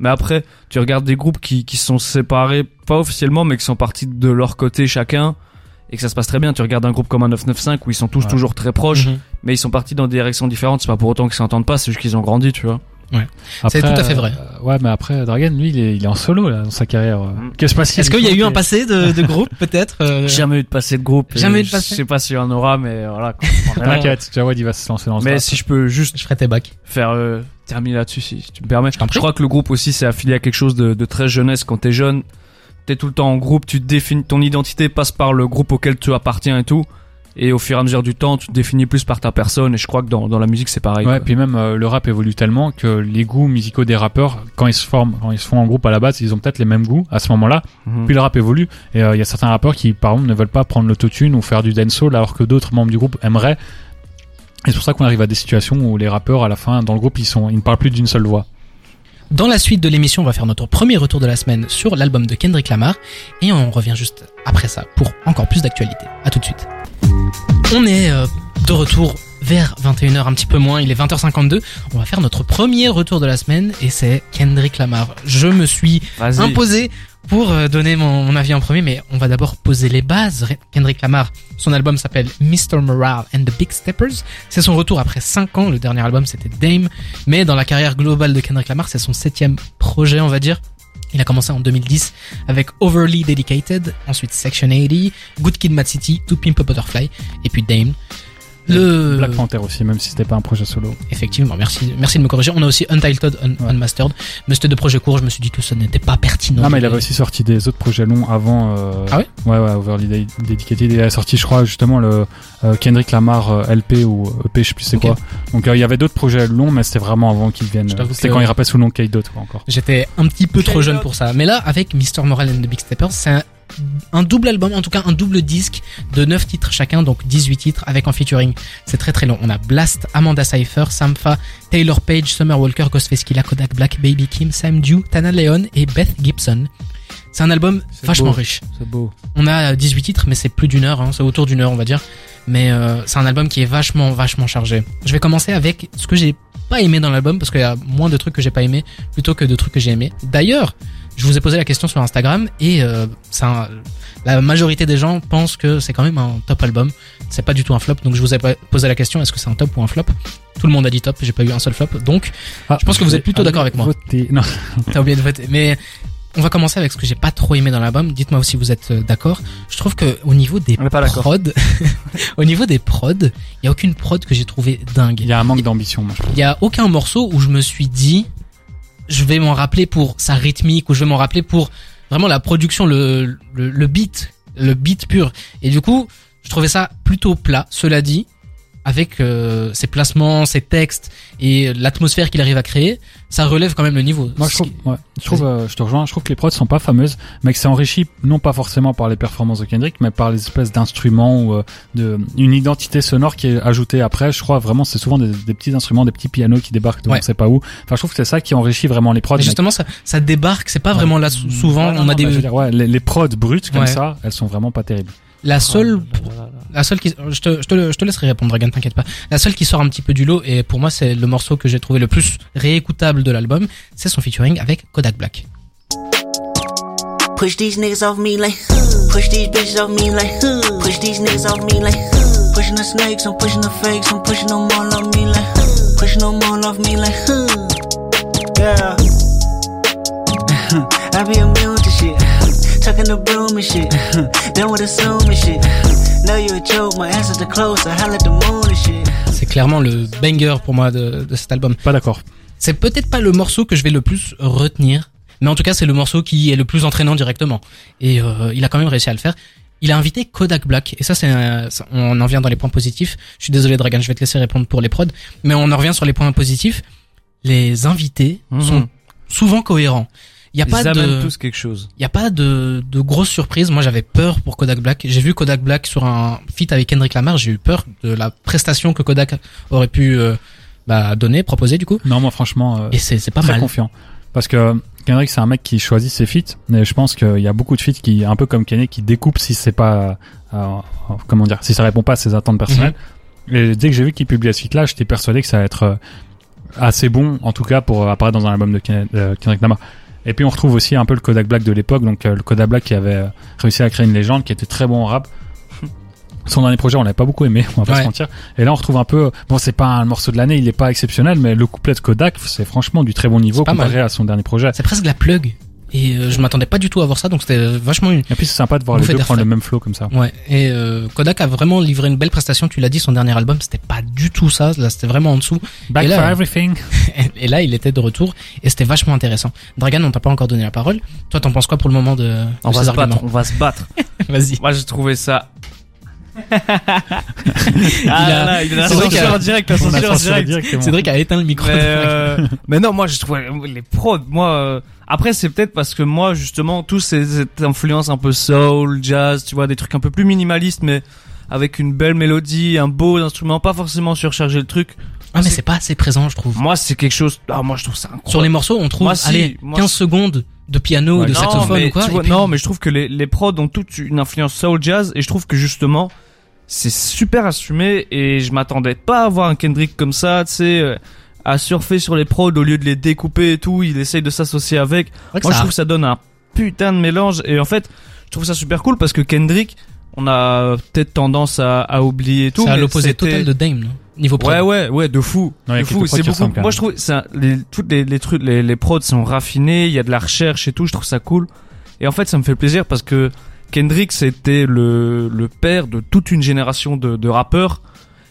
D: Mais après, tu regardes des groupes qui, qui sont séparés, pas officiellement, mais qui sont partis de leur côté chacun, et que ça se passe très bien. Tu regardes un groupe comme un 995 où ils sont tous
C: Ouais.
D: toujours très proches,
B: Mhm.
D: Mais ils sont partis dans des directions différentes. C'est pas pour autant qu'ils s'entendent pas, c'est juste qu'ils ont grandi, tu vois.
B: C'est
C: Après,
B: tout à fait vrai.
C: euh, ouais, mais après, Dragan, lui, il est, il est en solo là, dans sa carrière.
D: Mm.
C: Qu'est-ce qui se passe
B: Est-ce qu'il y a eu un passé de, de groupe peut-être euh,
D: Jamais eu de passé de groupe.
B: Jamais eu de passé.
D: Je sais pas s'il y en aura, mais voilà.
C: T'inquiète, Jawad, il va se lancer dans ce
D: mais si je peux juste
B: Je ferai tes bacs.
D: faire euh, terminer là-dessus si, si tu me permets.
B: t'en prie.
D: Je crois que le groupe aussi c'est affilié à quelque chose de, de très jeunesse quand t'es jeune. T'es tout le temps en groupe, tu te définis, ton identité passe par le groupe auquel tu appartiens et tout. Et au fur et à mesure du temps, tu te définis plus par ta personne. Et je crois que dans, dans la musique c'est pareil.
C: Ouais,
D: quoi.
C: puis même euh, le rap évolue tellement que les goûts musicaux des rappeurs, quand ils se forment, quand ils se font en groupe à la base, ils ont peut-être les mêmes goûts à ce moment-là.
D: Mhm.
C: Puis le rap évolue et euh, il y a certains rappeurs qui, par exemple, ne veulent pas prendre l'autotune ou faire du dancehall alors que d'autres membres du groupe aimeraient. Et c'est pour ça qu'on arrive à des situations où les rappeurs, à la fin, dans le groupe, ils sont, ils ne parlent plus d'une seule voix.
B: Dans la suite de l'émission, on va faire notre premier retour de la semaine sur l'album de Kendrick Lamar et on revient juste après ça pour encore plus d'actualité. À tout de suite. On est euh, de retour vers 21h un petit peu moins, il est 20h52. On va faire notre premier retour de la semaine et c'est Kendrick Lamar. Je me suis imposé pour euh, donner mon, avis en premier, mais on va d'abord poser les bases. Kendrick Lamar, son album s'appelle Mr. Morale and the Big Steppers. C'est son retour après 5 ans. Le dernier album c'était Dame, mais dans la carrière globale de Kendrick Lamar, c'est son septième projet, on va dire. Il a commencé en 2010 avec Overly Dedicated, ensuite Section 80, Good Kid, Mad City, To Pimp a Butterfly, et puis Dame. Le
C: Black Panther aussi, même si c'était pas un projet solo.
B: Effectivement, merci, merci de me corriger. On a aussi Untitled, Un-
C: Ouais.
B: Unmastered, mais c'était de projets courts. Je me suis dit que ça n'était pas pertinent.
C: Non, mais il avait aussi sorti des autres projets longs avant. Euh...
B: Ah ouais?
C: Ouais, ouais, Overly Ded- Dedicated. Il a sorti, je crois, justement, le euh, Kendrick Lamar euh, LP ou EP, je sais plus c'est quoi. Donc euh, il y avait d'autres projets longs, mais c'était vraiment avant qu'ils viennent. C'était
B: que-
C: quand il rappait sous le nom de K-Dot, quoi, encore.
B: J'étais un petit peu trop jeune pour ça. Mais là, avec Mr. Moral and the Big Steppers, c'est un, un double album, en tout cas un double disque de 9 titres chacun, donc 18 titres avec en featuring. C'est très très long. On a Blast, Amanda Cypher, Sampha, Taylor Page, Summer Walker, Ghostface Killah, Kodak Black, Baby Kim, Sam Dew, Tana Leon et Beth Gibson. C'est un album vachement
D: beau.
B: riche.
D: C'est beau.
B: On a 18 titres, mais c'est plus d'une heure, hein, c'est autour d'une heure, on va dire. Mais euh, c'est un album qui est vachement, vachement chargé. Je vais commencer avec ce que j'ai pas aimé dans l'album, parce qu'il y a moins de trucs que j'ai pas aimé, plutôt que de trucs que j'ai aimé. D'ailleurs, je vous ai posé la question sur Instagram, et euh, un- la majorité des gens pensent que c'est quand même un top album. C'est pas du tout un flop, donc je vous ai posé la question, est-ce que c'est un top ou un flop? Tout le monde a dit top, j'ai pas eu un seul flop, donc
C: Ah,
B: Je pense que vous êtes plutôt
C: aller
B: d'accord avec moi.
C: voter. Non,
B: T'as oublié de voter. Mais on va commencer avec ce que j'ai pas trop aimé dans l'album. Dites-moi si vous êtes euh, d'accord. Je trouve que au niveau des prods, au niveau des prods, il y a aucune prod que j'ai trouvé dingue.
C: il y a un manque d'ambition, moi.
B: Il y a aucun morceau où je me suis dit, je vais m'en rappeler pour sa rythmique ou je vais m'en rappeler pour vraiment la production, le, le, le beat, le beat pur. Et du coup, je trouvais ça plutôt plat. Cela dit, avec euh, ses placements, ses textes et l'atmosphère qu'il arrive à créer, ça relève quand même le niveau.
C: Moi, je trouve,
B: qui-
C: ouais, je trouve, euh, je te rejoins. Je trouve que les prods sont pas fameuses, mais que c'est enrichi non pas forcément par les performances de Kendrick, mais par les espèces d'instruments ou euh, de une identité sonore qui est ajoutée après. Je crois vraiment c'est souvent des, des petits instruments, des petits pianos qui débarquent de
B: Ouais.
C: on sait pas où. Enfin, je trouve que c'est ça qui enrichit vraiment les prods.
B: Mais
C: mais-
B: justement, ça, ça débarque. C'est pas
C: Ouais.
B: vraiment là. sou- Souvent,
C: non,
B: on a des.
C: dire, les, les prods brutes comme ça, elles sont vraiment pas terribles.
B: La seule, la seule qui, je te, je te, je te laisserai répondre, Dragon, t'inquiète pas. La seule qui sort un petit peu du lot, et pour moi, c'est le morceau que j'ai trouvé le plus réécoutable de l'album, c'est son featuring avec Kodak Black.
E: Push these niggas off me like, push these bitches off me like, push these niggas off me like, pushing the snakes, I'm pushing the fakes, I'm pushing them all off me like, pushing them all off me like, yeah. I be immune to shit, tucking the broom and shit, done with assuming shit. Know you a joke, my answers the close, I holler at the moon and shit.
B: C'est clairement le banger pour moi de, de cet album.
C: Pas d'accord.
B: C'est peut-être pas le morceau que je vais le plus retenir, Mais en tout cas, c'est le morceau qui est le plus entraînant directement. Et euh, il a quand même réussi à le faire. Il a invité Kodak Black. Et ça, c'est on en vient dans les points positifs. Je suis désolé, Dragan, je vais te laisser répondre pour les prods. Mais on en revient sur les points positifs. Les invités
D: Mhm.
B: sont souvent cohérents. Il y a
D: Ils
B: pas de,
D: tous quelque chose.
B: il y a pas de, de grosses surprises. Moi, j'avais peur pour Kodak Black. J'ai vu Kodak Black sur un feat avec Kendrick Lamar. J'ai eu peur de la prestation que Kodak aurait pu euh, bah, donner, proposer du coup.
C: Non, moi franchement, euh,
B: Et c'est c'est pas
C: très
B: mal.
C: confiant. Parce que Kendrick, c'est un mec qui choisit ses feats, mais je pense qu'il y a beaucoup de feats qui, un peu comme Kanye, qui découpent si c'est pas, euh, euh, comment dire, si ça répond pas à ses attentes personnelles.
B: Mhm.
C: Et dès que j'ai vu qu'il publiait ce feat-là, j'étais persuadé que ça allait être euh, assez bon, en tout cas pour euh, apparaître dans un album de Ken- euh, Kendrick Lamar. Et puis on retrouve aussi un peu le Kodak Black de l'époque, donc euh, le Kodak Black qui avait euh, réussi à créer une légende, qui était très bon en rap. Son dernier projet, on l'avait pas beaucoup aimé, on va pas
B: Ouais.
C: se mentir. Et là, on retrouve un peu, bon, c'est pas un morceau de l'année, il est pas exceptionnel, mais le couplet de Kodak, c'est franchement du très bon niveau comparé à son dernier projet.
B: C'est presque la plug. Et euh, je m'attendais pas du tout à voir ça, donc c'était vachement une.
C: Et puis c'est sympa de voir les deux prendre le même flow comme ça.
B: Ouais. Et euh, Kodak a vraiment livré une belle prestation. Tu l'as dit, son dernier album, c'était pas du tout ça. Là, c'était vraiment en dessous.
C: Back
B: Et là-
C: for everything.
B: Et là, il était de retour et c'était vachement intéressant. Dragan, on t'a pas encore donné la parole. Toi, t'en penses quoi pour le moment de,
D: On
B: de
D: va se battre, on va se battre.
B: Vas-y.
D: Moi, j'ai trouvé ça. ah
B: a-
D: là là, il a en direct.
B: Cédric a éteint le micro.
D: Mais, euh, mais non, moi je trouve les prods, moi. Après, c'est peut-être parce que moi, justement, tous ces cette influence un peu soul, jazz, tu vois, des trucs un peu plus minimalistes, mais avec une belle mélodie, un beau instrument, pas forcément surcharger le truc.
B: Ah, mais c'est pas assez présent, je trouve.
D: Moi, c'est quelque chose. Ah, moi, je trouve ça incroyable.
B: Sur les morceaux, on trouve,
D: Moi, si,
B: allez,
D: moi,
B: 15
D: si.
B: secondes de piano,
C: Ouais,
B: de
C: non,
B: saxophone
D: mais
B: ou quoi.
D: vois,
B: puis-
D: non, mais je trouve que les, les prods ont toute une influence soul jazz et je trouve que justement c'est super assumé et je m'attendais pas à voir un Kendrick comme ça, tu sais, euh, à surfer sur les prods au lieu de les découper et tout. Il essaye de s'associer avec. Moi, je
B: ça-
D: trouve que ça donne un putain de mélange et en fait, je trouve ça super cool parce que Kendrick, on a peut-être tendance à, à oublier et tout.
B: c'est à l'opposé total de Dame, non? Niveau prod.
D: Ouais, ouais, ouais, de fou.
C: Ouais,
D: de fou. C'est beaucoup. Moi, je trouve ça, les, toutes les, les trucs, les, les prods sont raffinés. Il y a de la recherche et tout. Je trouve ça cool. Et en fait, ça me fait plaisir parce que Kendrick, c'était le, le père de toute une génération de, de rappeurs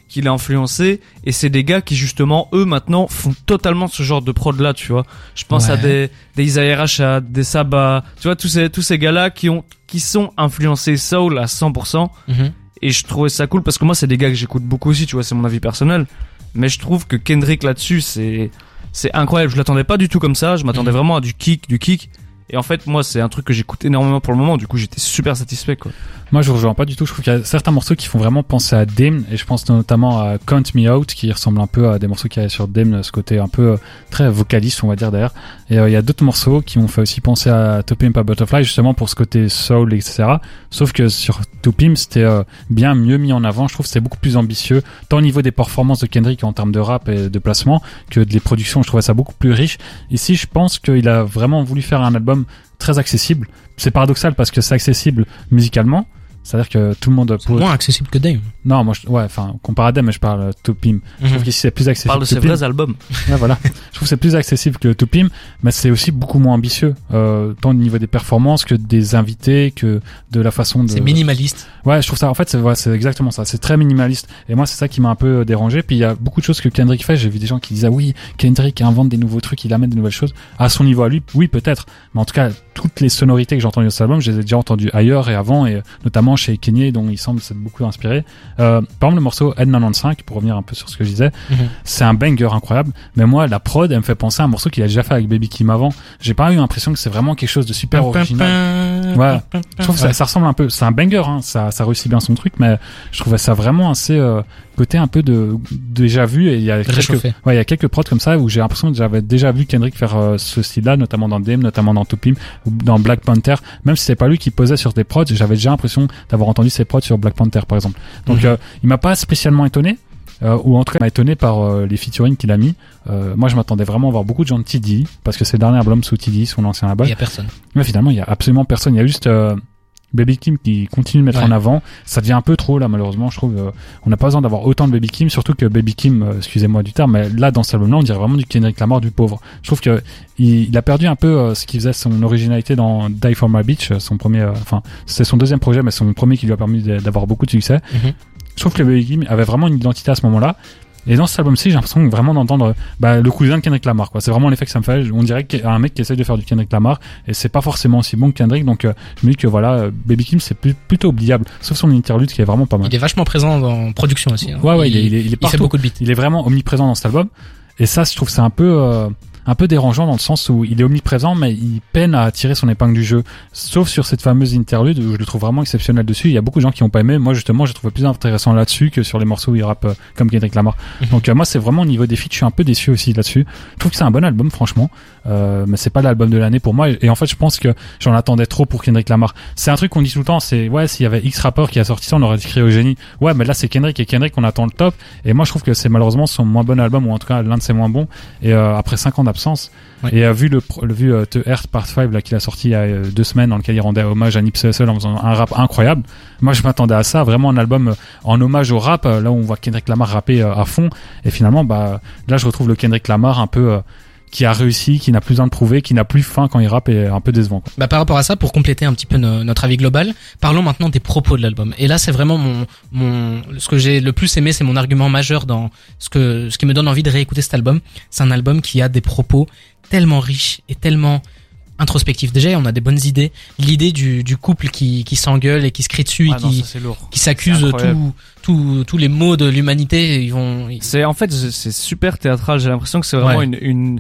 D: qu'il a influencé. Et c'est des gars qui, justement, eux, maintenant, font totalement ce genre de prod là, tu vois. Je pense à des, des Isaiah Rashad, des Saba. Tu vois, tous ces, tous ces gars-là qui ont, qui sont influencés soul à 100%.
B: Mhm.
D: Et je trouvais ça cool parce que moi, c'est des gars que j'écoute beaucoup aussi, tu vois, c'est mon avis personnel. Mais je trouve que Kendrick là-dessus, c'est, c'est incroyable. Je l'attendais pas du tout comme ça. Je m'attendais
B: Mhm.
D: vraiment à du kick, du kick. Et en fait, moi, c'est un truc que j'écoute énormément pour le moment. Du coup, j'étais super satisfait, quoi.
C: Moi, je rejoins pas du tout. Je trouve qu'il y a certains morceaux qui font vraiment penser à Dame, et je pense notamment à Count Me Out, qui ressemble un peu à des morceaux qu'il y sur Dame, ce côté un peu euh, très vocaliste, on va dire d'ailleurs. Et euh, il y a d'autres morceaux qui m'ont fait aussi penser à To Pimp a Butterfly, justement pour ce côté soul, etc. Sauf que sur To Pimp, c'était euh, bien mieux mis en avant. Je trouve que c'est beaucoup plus ambitieux, tant au niveau des performances de Kendrick en termes de rap et de placement, que des productions. Je trouvais ça beaucoup plus riche. Ici, je pense qu'il a vraiment voulu faire un album très accessible. C'est paradoxal parce que c'est accessible musicalement. C'est-à-dire que tout le monde
B: C'est moins accessible que Dame.
C: Non, moi, je... ouais, enfin, comparé à Dame, mais je parle to Pim. Je trouve qu'ici c'est plus accessible.
D: Parle de ses vrais albums.
C: Ouais, voilà. je trouve que c'est plus accessible que to Pim, mais c'est aussi beaucoup moins ambitieux, euh, tant au niveau des performances que des invités, que de la façon de.
B: C'est minimaliste.
C: Ouais, je trouve ça. En fait, c'est ouais, c'est exactement ça. C'est très minimaliste. Et moi, c'est ça qui m'a un peu euh, dérangé. Puis il y a beaucoup de choses que Kendrick fait. J'ai vu des gens qui disaient ah oui, Kendrick invente des nouveaux trucs, il amène des nouvelles choses. À son niveau à lui, oui, peut-être. Mais en tout cas, toutes les sonorités que j'ai entendues dans cet album, je les ai déjà entendues ailleurs et avant, et euh, notamment chez Kanye, dont il semble s'être beaucoup inspiré. Euh, par exemple, le morceau N95, pour revenir un peu sur ce que je disais,
B: Mhm.
C: c'est un banger incroyable. Mais moi, la prod, elle me fait penser à un morceau qu'il a déjà fait avec Baby Kim avant. J'ai pas eu l'impression que c'est vraiment quelque chose de super original. Ouais. Je trouve que ça, ça ressemble un peu. C'est un banger, hein, ça, ça réussit bien son truc, mais je trouvais ça vraiment assez euh, côté un peu de déjà vu. Et il y a quelques, ouais, il y a quelques prods comme ça où j'ai l'impression que j'avais déjà vu Kendrick faire euh, ce style-là, notamment dans Dame, notamment dans Tupim ou dans Black Panther. Même si c'est pas lui qui posait sur des prods, j'avais déjà l'impression d'avoir entendu ses prods sur Black Panther, par exemple. Donc,
B: Mhm.
C: euh, il m'a pas spécialement étonné. Euh, ou en tout cas il m'a étonné par euh, les featuring qu'il a mis. Euh, moi je m'attendais vraiment à voir beaucoup de gens de TD parce que c'est le dernier album sous TD, son ancien album.
B: Il y a personne.
C: Mais finalement, il y a absolument personne. Il y a juste Baby Kim qui continue de mettre
B: Ouais.
C: en avant. Ça devient un peu trop là, malheureusement. Je trouve. euh, on n'a pas besoin d'avoir autant de Baby Kim, surtout que Baby Kim, euh, excusez-moi du terme, mais là dans cet album-là, on dirait vraiment du Kendrick Lamar du pauvre. Je trouve que il, il a perdu un peu euh, ce qui faisait son originalité dans Die for My Beach, euh, son premier. Enfin, c'est son deuxième projet, mais son premier qui lui a permis d'avoir beaucoup de succès.
B: Mhm.
C: Je trouve que Baby Kim avait vraiment une identité à ce moment-là. Et dans cet album-ci, j'ai l'impression vraiment d'entendre bah, le cousin de Kendrick Lamar. Quoi. C'est vraiment l'effet que ça me fait. On dirait qu'il y a un mec qui essaye de faire du Kendrick Lamar et c'est pas forcément aussi bon que Kendrick. Donc euh, je me dis que voilà, euh, Baby Kim c'est plutôt oubliable, sauf son interlude qui est vraiment pas mal.
B: Il est vachement présent dans production aussi. hein.
C: Ouais, ouais, il, est, il est, il est
B: il fait beaucoup de beats.
C: Il est vraiment omniprésent dans cet album. Et ça, je trouve, c'est un peu, euh, un peu dérangeant dans le sens où il est omniprésent, mais il peine à tirer son épingle du jeu. Sauf sur cette fameuse interlude où je le trouve vraiment exceptionnel dessus. Il y a beaucoup de gens qui ont pas aimé. Moi, justement, je le trouve plus intéressant là-dessus que sur les morceaux où il rappe euh, comme Kendrick Lamar.
B: Mhm.
C: Donc, euh, moi, c'est vraiment au niveau des feats, je suis un peu déçu aussi là-dessus. Je trouve que c'est un bon album, franchement. Euh, mais c'est pas l'album de l'année pour moi. Et, et en fait, je pense que j'en attendais trop pour Kendrick Lamar. C'est un truc qu'on dit tout le temps. C'est, ouais, s'il y avait X rappeur qui a sorti ça, on aurait crié au génie. Ouais, mais là, c'est Kendrick et Kendrick, on attend le top. Et moi, je trouve que c'est malheureusement son moins bon album, ou en tout cas l'un de ses moins bons. Et euh, après cinq ans d'absence, et euh, vu le, le vu euh, The Earth Part 5 là qu'il a sorti il y a euh, deux semaines, dans lequel il rendait hommage à Nipsey Hussle en faisant un rap incroyable. Moi, je m'attendais à ça, vraiment un album en hommage au rap, là où on voit Kendrick Lamar rapper à fond. Et finalement, bah là, je retrouve le Kendrick Lamar un peu qui a réussi, qui n'a plus besoin de prouver, qui n'a plus faim quand il rappe et un peu décevant.
B: Bah, par rapport à ça, pour compléter un petit peu no- notre avis global, parlons maintenant des propos de l'album. Et là, c'est vraiment mon, mon, ce que j'ai le plus aimé, c'est mon argument majeur dans ce que, ce qui me donne envie de réécouter cet album. C'est un album qui a des propos tellement riches et tellement introspectifs. Déjà, on a des bonnes idées. L'idée du, du couple qui, qui s'engueule et qui se crie dessus
D: Ah
B: et
D: non,
B: qui,
D: ça,
B: qui s'accuse tous tous les maux de l'humanité. Ils vont, ils-
D: C'est en fait c'est super théâtral. J'ai l'impression que c'est vraiment
B: Ouais.
D: une une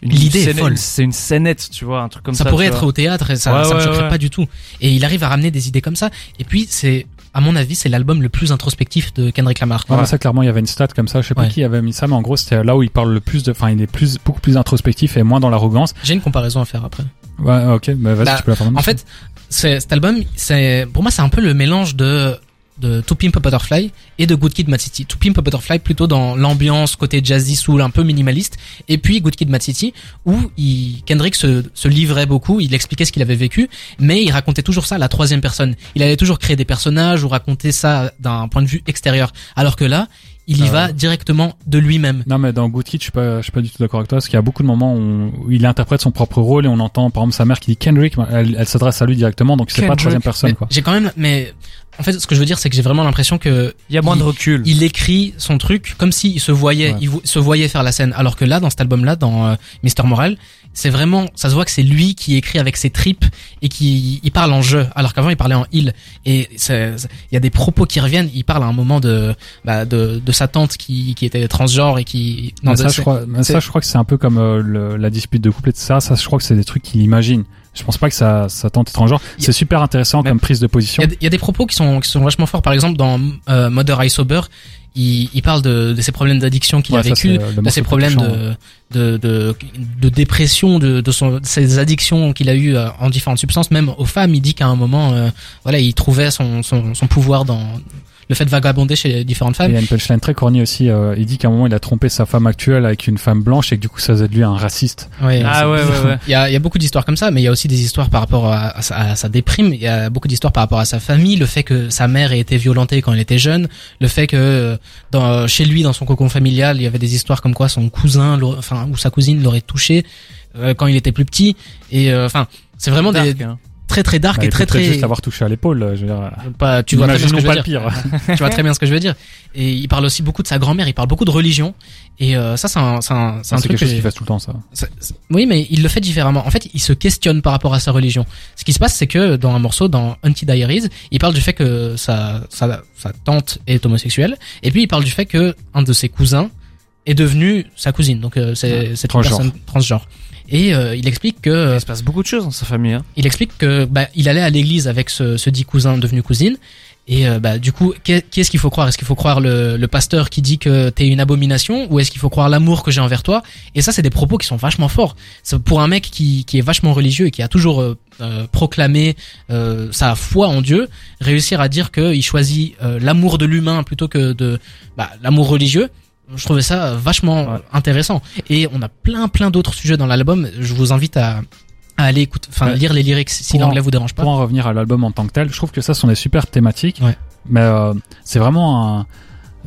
D: une
B: L'idée est folle.
D: C'est une scénette, tu vois, un truc comme ça.
B: ça pourrait être
D: vois.
B: au théâtre et ça,
D: Ouais,
B: ça me
D: ouais,
B: choquerait
D: ouais.
B: pas du tout. Et il arrive à ramener des idées comme ça. Et puis c'est, à mon avis, c'est l'album le plus introspectif de Kendrick Lamar.
C: Ouais, ça, clairement, il y avait une stat comme ça. Je sais pas
B: Ouais.
C: qui avait mis ça, mais en gros, c'était là où il parle le plus de, enfin, il est plus, beaucoup plus introspectif et moins dans l'arrogance.
B: J'ai une comparaison à faire après.
C: Ouais, ok, bah, vas-y,
B: Bah,
C: tu peux la faire.
B: En fait, cet album, c'est pour moi c'est un peu le mélange de de To Pimp a Butterfly et de Good Kid, Mad City. To Pimp a Butterfly plutôt dans l'ambiance côté jazzy soul un peu minimaliste et puis Good Kid, Mad City où il, Kendrick se, se livrait beaucoup, il expliquait ce qu'il avait vécu mais il racontait toujours ça à la troisième personne. Il allait toujours créer des personnages ou raconter ça d'un point de vue extérieur alors que là, il y
C: Ah
B: va directement de lui-même.
C: Non, mais dans Good Kid, je suis pas, je suis pas du tout d'accord avec toi, parce qu'il y a beaucoup de moments où, où il interprète son propre rôle et on entend, par exemple, sa mère qui dit Kendrick, elle, elle s'adresse à lui directement, donc c'est pas
D: Kendrick.
C: troisième personne,
B: Mais
C: quoi.
B: J'ai quand même mais en fait ce que je veux dire c'est que j'ai vraiment l'impression que
D: Il y a moins de recul.
B: il écrit son truc comme s'il se voyait,
C: Ouais.
B: il vo- se voyait faire la scène. Alors que là, dans cet album-là, dans euh, Mister Moral, c'est vraiment, ça se voit que c'est lui qui écrit avec ses tripes et qui il parle en jeu. Alors qu'avant, il parlait en il. Et il y a des propos qui reviennent. Il parle à un moment de, bah, de, de sa tante qui, qui était transgenre et qui.
C: Mais
B: de-
C: ça, je
B: c'est-
C: crois, mais ça, je crois que c'est un peu comme euh, le- la dispute de couple et tout ça. Ça, je crois que c'est des trucs qu'il imagine. Je pense pas que ça, ça tente étrangère.
B: Y-
C: C'est super intéressant comme prise de position.
B: Il y, a, des- il y a des propos qui sont, qui sont vachement forts. Par exemple, dans euh, Mother I Sober, il, il parle de, de ses problèmes d'addiction qu'il
C: Ouais,
B: a vécu, de ses problèmes
C: touchant,
B: de, de, de, de dépression, de, de, son, de ses addictions qu'il a eues euh, en différentes substances. Même aux femmes, il dit qu'à un moment, euh, voilà, il trouvait son, son, son pouvoir dans le fait de vagabonder chez différentes
C: Et
B: femmes.
C: il y a une punchline très cornue aussi. euh, il dit qu'à un moment, il a trompé sa femme actuelle avec une femme blanche et que du coup, ça faisait de lui un raciste.
B: Ouais,
D: Ah ouais ouais ouais.
B: Il y a, il y a beaucoup d'histoires comme ça, mais il y a aussi des histoires par rapport à, à sa, à sa déprime. Il y a beaucoup d'histoires par rapport à sa famille, le fait que sa mère ait été violentée quand elle était jeune, le fait que euh, dans, chez lui, dans son cocon familial, il y avait des histoires comme quoi son cousin, enfin ou sa cousine l'aurait touché euh, quand il était plus petit. Et euh, enfin, c'est vraiment des,
D: hein.
B: Très très dark
C: Bah,
B: et très très.
C: juste l'avoir touché à l'épaule. Je veux dire,
B: Pas, tu vois très bien ce que je veux dire.
C: pire.
B: tu vois très bien ce que je veux dire. Et il parle aussi beaucoup de sa grand-mère. Il parle beaucoup de religion. Et euh, ça, c'est un, c'est un, c'est un
C: C'est
B: truc
C: quelque
B: que
C: chose qu'il fait tout le temps, ça.
B: c'est- c'est- Oui, mais il le fait différemment. En fait, il se questionne par rapport à sa religion. Ce qui se passe, c'est que dans un morceau, dans Anti Diaries, il parle du fait que sa, sa, sa tante est homosexuelle, et puis il parle du fait que un de ses cousins est devenu sa cousine. Donc euh, c'est c'est une
C: transgenre.
B: personne transgenre. Et euh, il explique que
D: Il se passe beaucoup de choses dans sa famille. Hein.
B: il explique que bah, il allait à l'église avec ce, ce dit cousin devenu cousine. Et euh, bah, du coup, qu'est- qu'est-ce qu'il faut croire? Est-ce qu'il faut croire le, le pasteur qui dit que t'es une abomination ou est-ce qu'il faut croire l'amour que j'ai envers toi? Et ça, c'est des propos qui sont vachement forts. C'est pour un mec qui, qui est vachement religieux et qui a toujours euh, euh, proclamé euh, sa foi en Dieu, réussir à dire qu'il choisit euh, l'amour de l'humain plutôt que de bah, l'amour religieux. Je trouvais ça vachement
D: Ouais.
B: intéressant. Et on a plein plein d'autres sujets dans l'album. Je vous invite à, à aller écouter, enfin
C: Ouais.
B: lire les lyrics si l'anglais vous dérange pas.
C: Pour en revenir à l'album en tant que tel, je trouve que ça sont des super thématiques.
B: Ouais.
C: Mais euh, c'est vraiment un,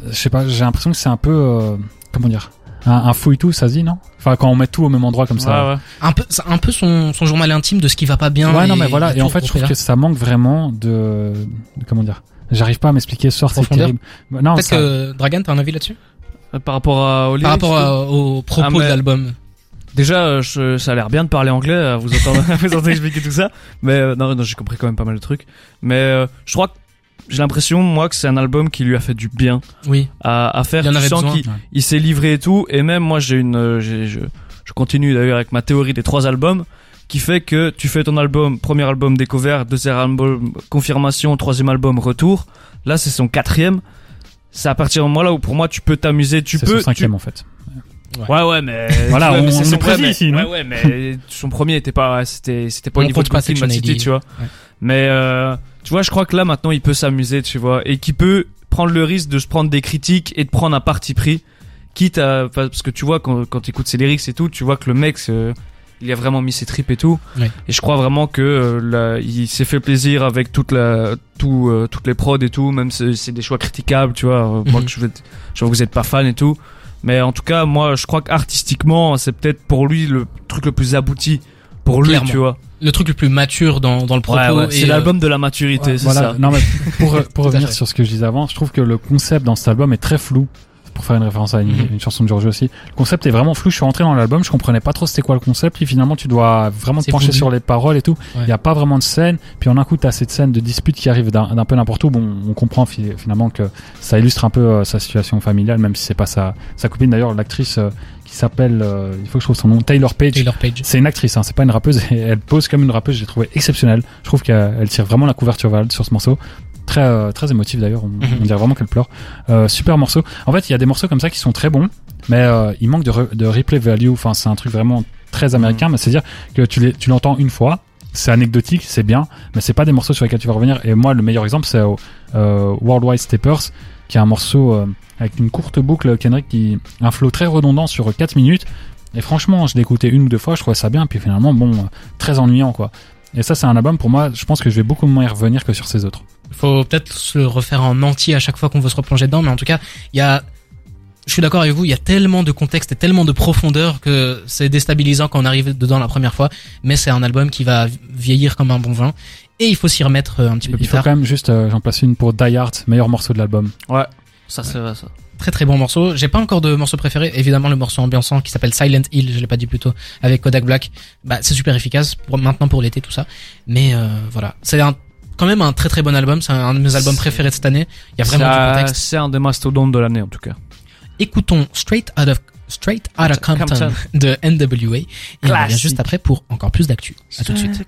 C: je sais pas, j'ai l'impression que c'est un peu, euh, comment dire, un, un fouille tout, ça se dit non? Enfin, quand on met tout au même endroit comme ça.
B: Un peu un peu son, son journal intime de ce qui va pas bien
C: Ouais, non,
B: et
C: mais voilà. Et en fait, je trouve que ça manque vraiment de, de comment dire. J'arrive pas à m'expliquer ce soir, c'est terrible. Non,
B: peut-être
C: ça-
B: que Dragan t'as un avis là-dessus?
D: Euh, Par rapport à au
B: Par rapport à- aux propos
D: Ah, mais-
B: de l'album.
D: Déjà, euh, je- ça a l'air bien de parler anglais, à vous vous entendre expliquer tout ça. Mais euh, non, non, j'ai compris quand même pas mal de trucs. Mais euh, je crois que j'ai l'impression, moi, que c'est un album qui lui a fait du bien
B: Oui.
D: à, à faire.
B: Il en avait besoin.
C: Ouais.
D: il s'est livré et tout. Et même moi, j'ai une, euh, je continue d'ailleurs avec ma théorie des trois albums, qui fait que tu fais ton album, premier album découvert, deuxième album confirmation, troisième album retour. Là, c'est son quatrième. C'est à partir du moment là où pour moi tu peux t'amuser, tu
C: C'est
D: peux.
C: son cinquième en fait.
D: tu- Ouais, ouais, mais
C: Voilà, on-
D: mais c'est
C: on précise ici, non
D: Ouais, ouais, mais son premier était pas, c'était, c'était pas
B: On
D: au niveau de
B: pas
D: Brooklyn,
B: Section
D: Man City,
B: 80.
D: tu vois.
B: Ouais.
D: Mais euh, tu vois, je crois que là maintenant il peut s'amuser, tu vois, et qu'il peut prendre le risque de se prendre des critiques et de prendre un parti pris, quitte à parce que tu vois quand quand écoutes ses lyrics et tout, tu vois que le mec euh, il a vraiment mis ses tripes et tout. Et je crois vraiment que euh, là, il s'est fait plaisir avec toute la tout euh, toutes les prods et tout, même si c'est des choix critiquables, tu vois. euh, Moi
B: Mhm.
D: je, je vois que vous êtes pas fan et tout. Mais en tout cas, moi, je crois qu'artistiquement, c'est peut-être pour lui le truc le plus abouti pour lui, tu vois.
B: Le truc le plus mature dans, dans le propos.
D: Ouais, ouais,
B: et,
D: c'est l'album de la maturité, c'est
C: voilà.
D: ça.
C: Non, mais pour, pour revenir sur ce que je disais avant, je trouve que le concept dans cet album est très flou. Pour faire une référence à une,
B: Mhm.
C: une chanson de George aussi. Le concept est vraiment flou. Je suis rentré dans l'album, je comprenais pas trop c'était quoi le concept. Puis finalement, tu dois vraiment te pencher sur les paroles et tout. Il
B: Ouais.
C: y a pas vraiment de scène. Puis en un coup, t'as cette scène de dispute qui arrive d'un peu n'importe où. Bon, on comprend fi- finalement que ça illustre un peu euh, sa situation familiale, même si c'est pas sa, sa copine. D'ailleurs, l'actrice euh, qui s'appelle, euh, il faut que je trouve son nom, Taylor Page.
B: Taylor Page.
C: C'est une actrice, hein, c'est pas une rappeuse. Et elle pose comme une rappeuse. J'ai trouvé exceptionnelle. Je trouve qu'elle elle tire vraiment la couverture elle sur ce morceau. Très euh, très émotif d'ailleurs. On,
B: Mhm.
C: on dirait vraiment qu'elle pleure. Euh, super morceau. En fait, il y a des morceaux comme ça qui sont très bons, mais euh, il manque de, re- de replay value. Enfin, c'est un truc vraiment très américain. Mais c'est-à-dire que tu l'entends une fois. C'est anecdotique, c'est bien, mais c'est pas des morceaux sur lesquels tu vas revenir. Et moi, le meilleur exemple, c'est euh, euh, Worldwide Steppers, qui est un morceau euh, avec une courte boucle Kendrick qui un flow très redondant sur 4 minutes. Et franchement, je l'ai écouté une ou deux fois, je trouvais ça bien, puis finalement, bon, euh, très ennuyant, quoi. Et ça, c'est un album, pour moi, je pense que je vais beaucoup moins y revenir que sur ces autres.
B: Faut peut-être se le refaire en entier à chaque fois qu'on veut se replonger dedans, mais en tout cas, il y a, je suis d'accord avec vous, il y a tellement de contexte et tellement de profondeur que c'est déstabilisant quand on arrive dedans la première fois, mais c'est un album qui va vieillir comme un bon vin, et il faut s'y remettre euh, un petit peu
C: Il
B: plus
C: faut
B: tard.
C: quand même juste, euh, j'en place une pour Die Hard, meilleur morceau de l'album.
D: Ouais, ça c'est vrai ça.
B: Très très bon morceau. J'ai pas encore de morceau préféré. Évidemment, le morceau ambiançant qui s'appelle Silent Hill, je l'ai pas dit plus tôt, avec Kodak Black. Bah, c'est super efficace pour maintenant pour l'été tout ça. Mais euh, voilà, c'est un quand même un très très bon album. C'est un de mes albums préférés de cette année. Il y a vraiment
D: Ça-
B: du contexte.
D: C'est un des mastodontes de l'année en tout cas.
B: Écoutons Straight Out of Straight Outta Compton,
D: Compton.
B: de NWA et on revient juste après pour encore plus d'actu. À tout de suite.